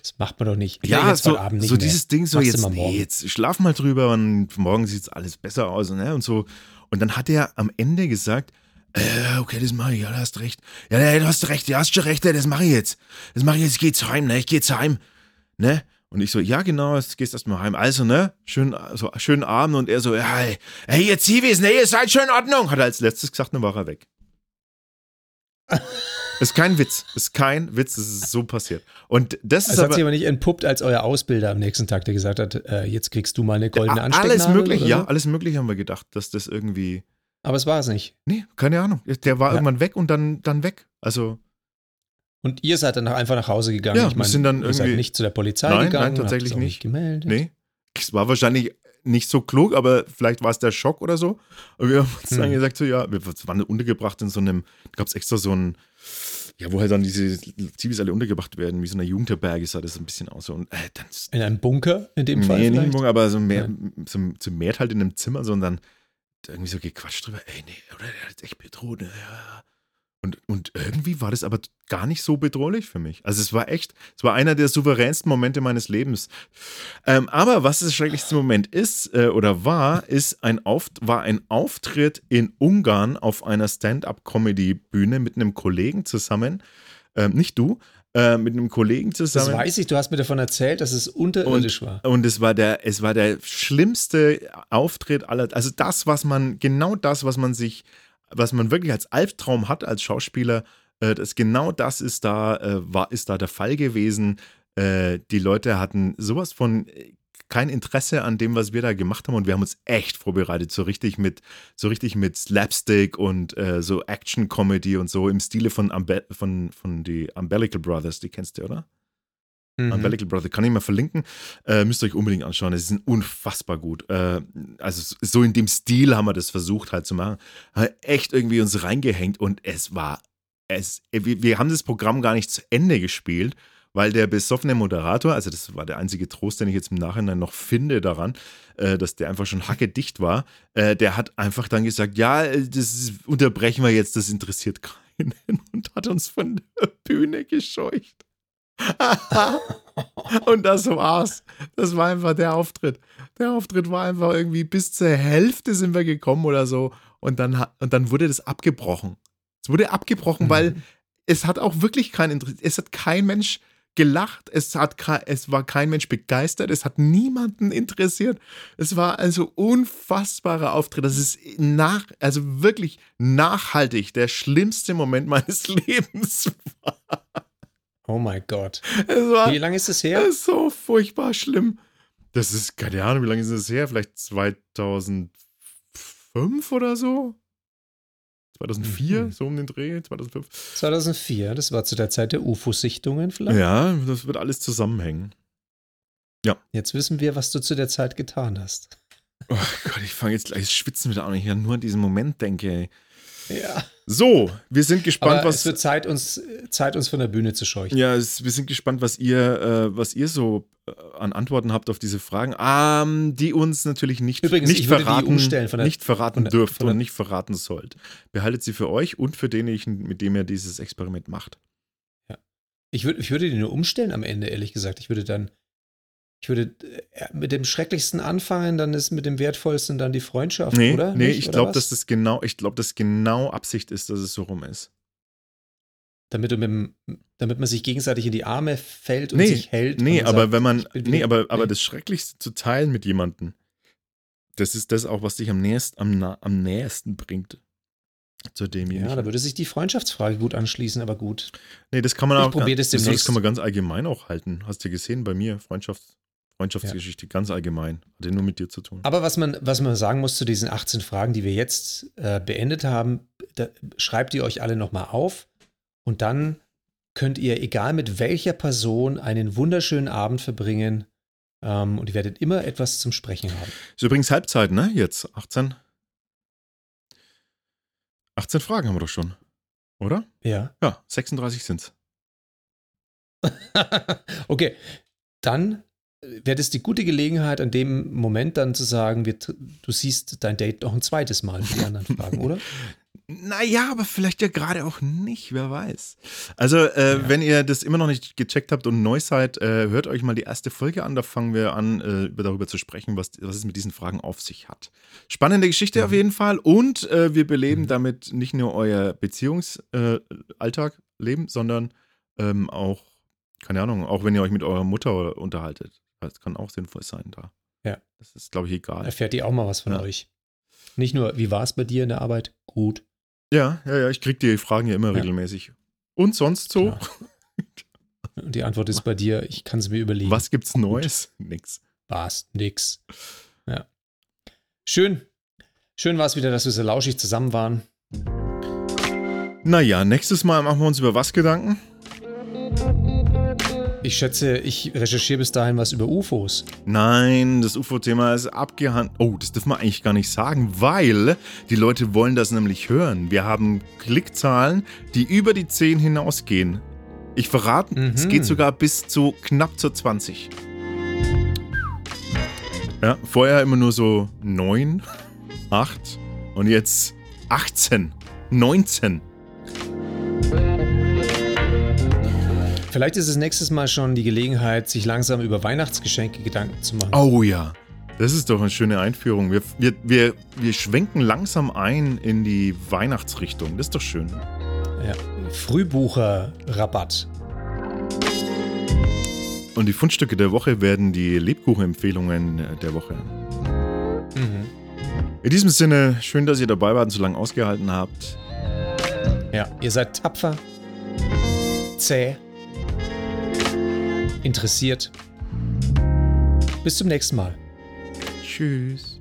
Speaker 2: Das macht man doch nicht.
Speaker 1: ja,
Speaker 2: jetzt
Speaker 1: so,
Speaker 2: Abend nicht
Speaker 1: so
Speaker 2: mehr.
Speaker 1: dieses Ding, so
Speaker 2: Machst
Speaker 1: jetzt, nee, jetzt schlaf mal drüber und morgen sieht es alles besser aus, ne? Und so. Und dann hat er am Ende gesagt, äh, okay, das mache ich, ja, du hast recht. Ja, ja, du hast recht, du hast schon recht, ja, das mache ich jetzt. Das mache ich jetzt, ich geh jetzt heim, ne? Ich geh jetzt heim. Ne? Und ich so, ja, genau, jetzt gehst erstmal heim. Also, ne? Schön, so, schönen Abend. Und er so, ja, hey, hey ihr Zivis, ne, ihr seid schon in Ordnung. Hat er als letztes gesagt, dann war er weg. ist kein Witz. Ist kein Witz, das ist so passiert. Und das ist
Speaker 2: hat
Speaker 1: aber.
Speaker 2: sich aber nicht entpuppt als euer Ausbilder am nächsten Tag, der gesagt hat, äh, jetzt kriegst du mal eine goldene Anstecknadel.
Speaker 1: Alles möglich, ja,
Speaker 2: so.
Speaker 1: alles möglich haben wir gedacht, dass das irgendwie.
Speaker 2: Aber es war es nicht.
Speaker 1: Nee, keine Ahnung. Der war
Speaker 2: Ja.
Speaker 1: irgendwann weg und dann, dann weg. Also,
Speaker 2: Und ihr seid dann einfach nach Hause gegangen.
Speaker 1: Ja,
Speaker 2: ich
Speaker 1: wir
Speaker 2: meine,
Speaker 1: sind dann
Speaker 2: ihr seid
Speaker 1: irgendwie-
Speaker 2: nicht zu der Polizei
Speaker 1: Nein,
Speaker 2: gegangen.
Speaker 1: nein, tatsächlich
Speaker 2: auch
Speaker 1: nicht.
Speaker 2: gemeldet.
Speaker 1: nee. Es war wahrscheinlich nicht so klug, aber vielleicht war es der Schock oder so. Und wir haben uns dann
Speaker 2: Hm.
Speaker 1: gesagt, so, ja, wir waren untergebracht in so einem, gab es extra so ein, ja, wo halt dann diese Zivis alle untergebracht werden, wie so eine Jugendherberge sah das ein bisschen aus. So. Und äh, dann
Speaker 2: In einem Bunker in dem Fall
Speaker 1: nee, nicht im Bunker, aber so mehr, so, so mehr halt in einem Zimmer, sondern irgendwie so gequatscht drüber, ey, nee, oder der hat echt bedroht, ne, ja. Und, und irgendwie war das aber gar nicht so bedrohlich für mich. Also es war echt, es war einer der souveränsten Momente meines Lebens. Ähm, aber was das schrecklichste Moment ist äh, oder war, ist ein Auf, war ein Auftritt in Ungarn auf einer Stand-up-Comedy-Bühne mit einem Kollegen zusammen. Ähm, nicht du, äh, mit einem Kollegen
Speaker 2: Das
Speaker 1: zusammen.
Speaker 2: weiß ich, du hast mir davon erzählt, dass es unterirdisch war.
Speaker 1: Und es war der, es war der schlimmste Auftritt aller, also das, was man, genau das, was man sich, was man wirklich als Albtraum hat als Schauspieler, äh, das, genau das ist da, äh, war, ist da der Fall gewesen. Äh, die Leute hatten sowas von äh, kein Interesse an dem, was wir da gemacht haben und wir haben uns echt vorbereitet, so richtig mit, so richtig mit Slapstick und äh, so Action-Comedy und so im Stile von, Umbe von, von die Umbilical Brothers, die kennst du, oder?
Speaker 2: Mhm.
Speaker 1: Umbilical Brother, kann ich mal verlinken. Äh, müsst ihr euch unbedingt anschauen. Es ist unfassbar gut. Äh, also so in dem Stil haben wir das versucht halt zu machen. Haben echt irgendwie uns reingehängt und es war, es, wir, wir haben das Programm gar nicht zu Ende gespielt, weil der besoffene Moderator, also das war der einzige Trost, den ich jetzt im Nachhinein noch finde daran, äh, dass der einfach schon hackedicht war, äh, der hat einfach dann gesagt, ja, das unterbrechen wir jetzt, das interessiert keinen und hat uns von der Bühne gescheucht. Und das war's. Das war einfach der Auftritt. Der Auftritt war einfach irgendwie bis zur Hälfte sind wir gekommen oder so. Und dann, und dann wurde das abgebrochen. Es wurde abgebrochen,
Speaker 2: Mhm.
Speaker 1: weil es hat auch wirklich kein Interesse. Es hat kein Mensch gelacht. Es, hat, es war kein Mensch begeistert. Es hat niemanden interessiert. Es war also unfassbarer Auftritt. Das ist nach, also wirklich nachhaltig der schlimmste Moment meines Lebens.
Speaker 2: Oh mein Gott.
Speaker 1: Es war,
Speaker 2: Wie lange ist es
Speaker 1: das
Speaker 2: her?
Speaker 1: ist so furchtbar schlimm. Das ist, keine Ahnung, wie lange ist das her? Vielleicht 2005 oder so? 2004,
Speaker 2: Mhm.
Speaker 1: so um den Dreh, 2005.
Speaker 2: 2004, das war zu der Zeit der UFO-Sichtungen vielleicht.
Speaker 1: Ja, das wird alles zusammenhängen.
Speaker 2: Jetzt wissen wir, was du zu der Zeit getan hast.
Speaker 1: Oh Gott, ich fange jetzt gleich das schwitzen wieder an, wenn ich ja nur an diesen Moment denke. Ey.
Speaker 2: Ja.
Speaker 1: So, wir sind gespannt,
Speaker 2: Aber
Speaker 1: was.
Speaker 2: es wird Zeit uns, Zeit, uns von der Bühne zu scheuchen.
Speaker 1: Ja, es, wir sind gespannt, was ihr, äh, was ihr so äh, an Antworten habt auf diese Fragen, ähm, die uns natürlich nicht,
Speaker 2: Übrigens,
Speaker 1: nicht verraten,
Speaker 2: der-
Speaker 1: nicht verraten
Speaker 2: der-
Speaker 1: dürft
Speaker 2: der-
Speaker 1: und nicht verraten sollt. Behaltet sie für euch und für denjenigen, mit dem ihr dieses Experiment macht.
Speaker 2: Ich, würd, ich würde die nur umstellen am Ende, ehrlich gesagt. Ich würde dann, ich würde äh, mit dem Schrecklichsten anfangen, dann ist mit dem Wertvollsten dann die Freundschaft,
Speaker 1: Nee,
Speaker 2: oder?
Speaker 1: nee,
Speaker 2: Nicht,
Speaker 1: ich glaube, dass das genau, ich glaube, dass genau Absicht ist, dass es so rum ist.
Speaker 2: Damit, dem, damit man sich gegenseitig in die Arme fällt und
Speaker 1: Nee,
Speaker 2: sich hält.
Speaker 1: Nee, aber
Speaker 2: sagt,
Speaker 1: wenn man, nee, aber, aber
Speaker 2: nee.
Speaker 1: das Schrecklichste zu teilen mit jemandem, das ist das auch, was dich am nächsten, am, am nächsten bringt. Zu demjenigen.
Speaker 2: Ja, da würde sich die Freundschaftsfrage gut anschließen, aber gut.
Speaker 1: Nee, das kann man
Speaker 2: Ich
Speaker 1: auch.
Speaker 2: probier das
Speaker 1: das, kann man ganz allgemein auch halten. Hast du gesehen bei mir, Freundschafts, Freundschaftsgeschichte, ganz allgemein. Hat ja nur mit dir zu tun.
Speaker 2: Aber was man, was man sagen muss zu diesen 18 Fragen, die wir jetzt äh, beendet haben, schreibt ihr euch alle nochmal auf und dann könnt ihr, egal mit welcher Person, einen wunderschönen Abend verbringen ähm, und ihr werdet immer etwas zum Sprechen haben.
Speaker 1: Ist übrigens Halbzeit, ne? Jetzt 18. 18 Fragen haben wir doch schon. Oder?
Speaker 2: Ja.
Speaker 1: Ja, 36 sind's.
Speaker 2: okay, dann wäre das die gute Gelegenheit, an dem Moment dann zu sagen, wir, du siehst dein Date noch ein zweites Mal die anderen Fragen, oder?
Speaker 1: Naja, aber vielleicht ja gerade auch nicht, wer weiß. Also, äh,
Speaker 2: Ja.
Speaker 1: wenn ihr das immer noch nicht gecheckt habt und neu seid, äh, hört euch mal die erste Folge an. Da fangen wir an, äh, über- darüber zu sprechen, was, was es mit diesen Fragen auf sich hat. Spannende Geschichte
Speaker 2: Mhm.
Speaker 1: auf jeden Fall. Und äh, wir beleben
Speaker 2: Mhm.
Speaker 1: damit nicht nur euer Beziehungsalltag, äh, leben, sondern ähm, auch, keine Ahnung, auch wenn ihr euch mit eurer Mutter unterhaltet. Das kann auch sinnvoll sein da.
Speaker 2: Ja.
Speaker 1: Das ist, glaube ich, egal.
Speaker 2: Erfährt ihr auch mal was von
Speaker 1: Ja.
Speaker 2: euch. Nicht nur, wie war es bei dir in der Arbeit? Gut.
Speaker 1: Ja, ja, ja, ich kriege die Fragen ja immer
Speaker 2: Ja.
Speaker 1: regelmäßig. Und sonst so?
Speaker 2: Und die Antwort ist bei dir, ich kann es mir überlegen.
Speaker 1: Was gibt's Neues? Nix.
Speaker 2: War's nix. Ja. Schön. Schön war es wieder, dass wir so lauschig zusammen waren.
Speaker 1: Naja, nächstes Mal machen wir uns über was Gedanken?
Speaker 2: Ich schätze, ich recherchiere bis dahin was über UFOs.
Speaker 1: Nein, das UFO-Thema ist abgehandelt. Oh, das dürfen wir eigentlich gar nicht sagen, weil die Leute wollen das nämlich hören. Wir haben Klickzahlen, die über die 10 hinausgehen. Ich verrate, es
Speaker 2: Mhm.
Speaker 1: geht sogar bis zu knapp zur 20. Ja, vorher immer nur so 9, 8 und jetzt 18, 19.
Speaker 2: Vielleicht ist es nächstes Mal schon die Gelegenheit, sich langsam über Weihnachtsgeschenke Gedanken zu machen.
Speaker 1: Oh ja, das ist doch eine schöne Einführung. Wir, wir, wir, wir schwenken langsam ein in die Weihnachtsrichtung. Das ist doch schön.
Speaker 2: Ja. Frühbucher-Rabatt.
Speaker 1: Und die Fundstücke der Woche werden die Lebkuchenempfehlungen der Woche.
Speaker 2: Mhm.
Speaker 1: In diesem Sinne, schön, dass ihr dabei wart und so lange ausgehalten habt.
Speaker 2: Ja, ihr seid tapfer, zäh, interessiert. Bis zum nächsten Mal.
Speaker 1: Tschüss.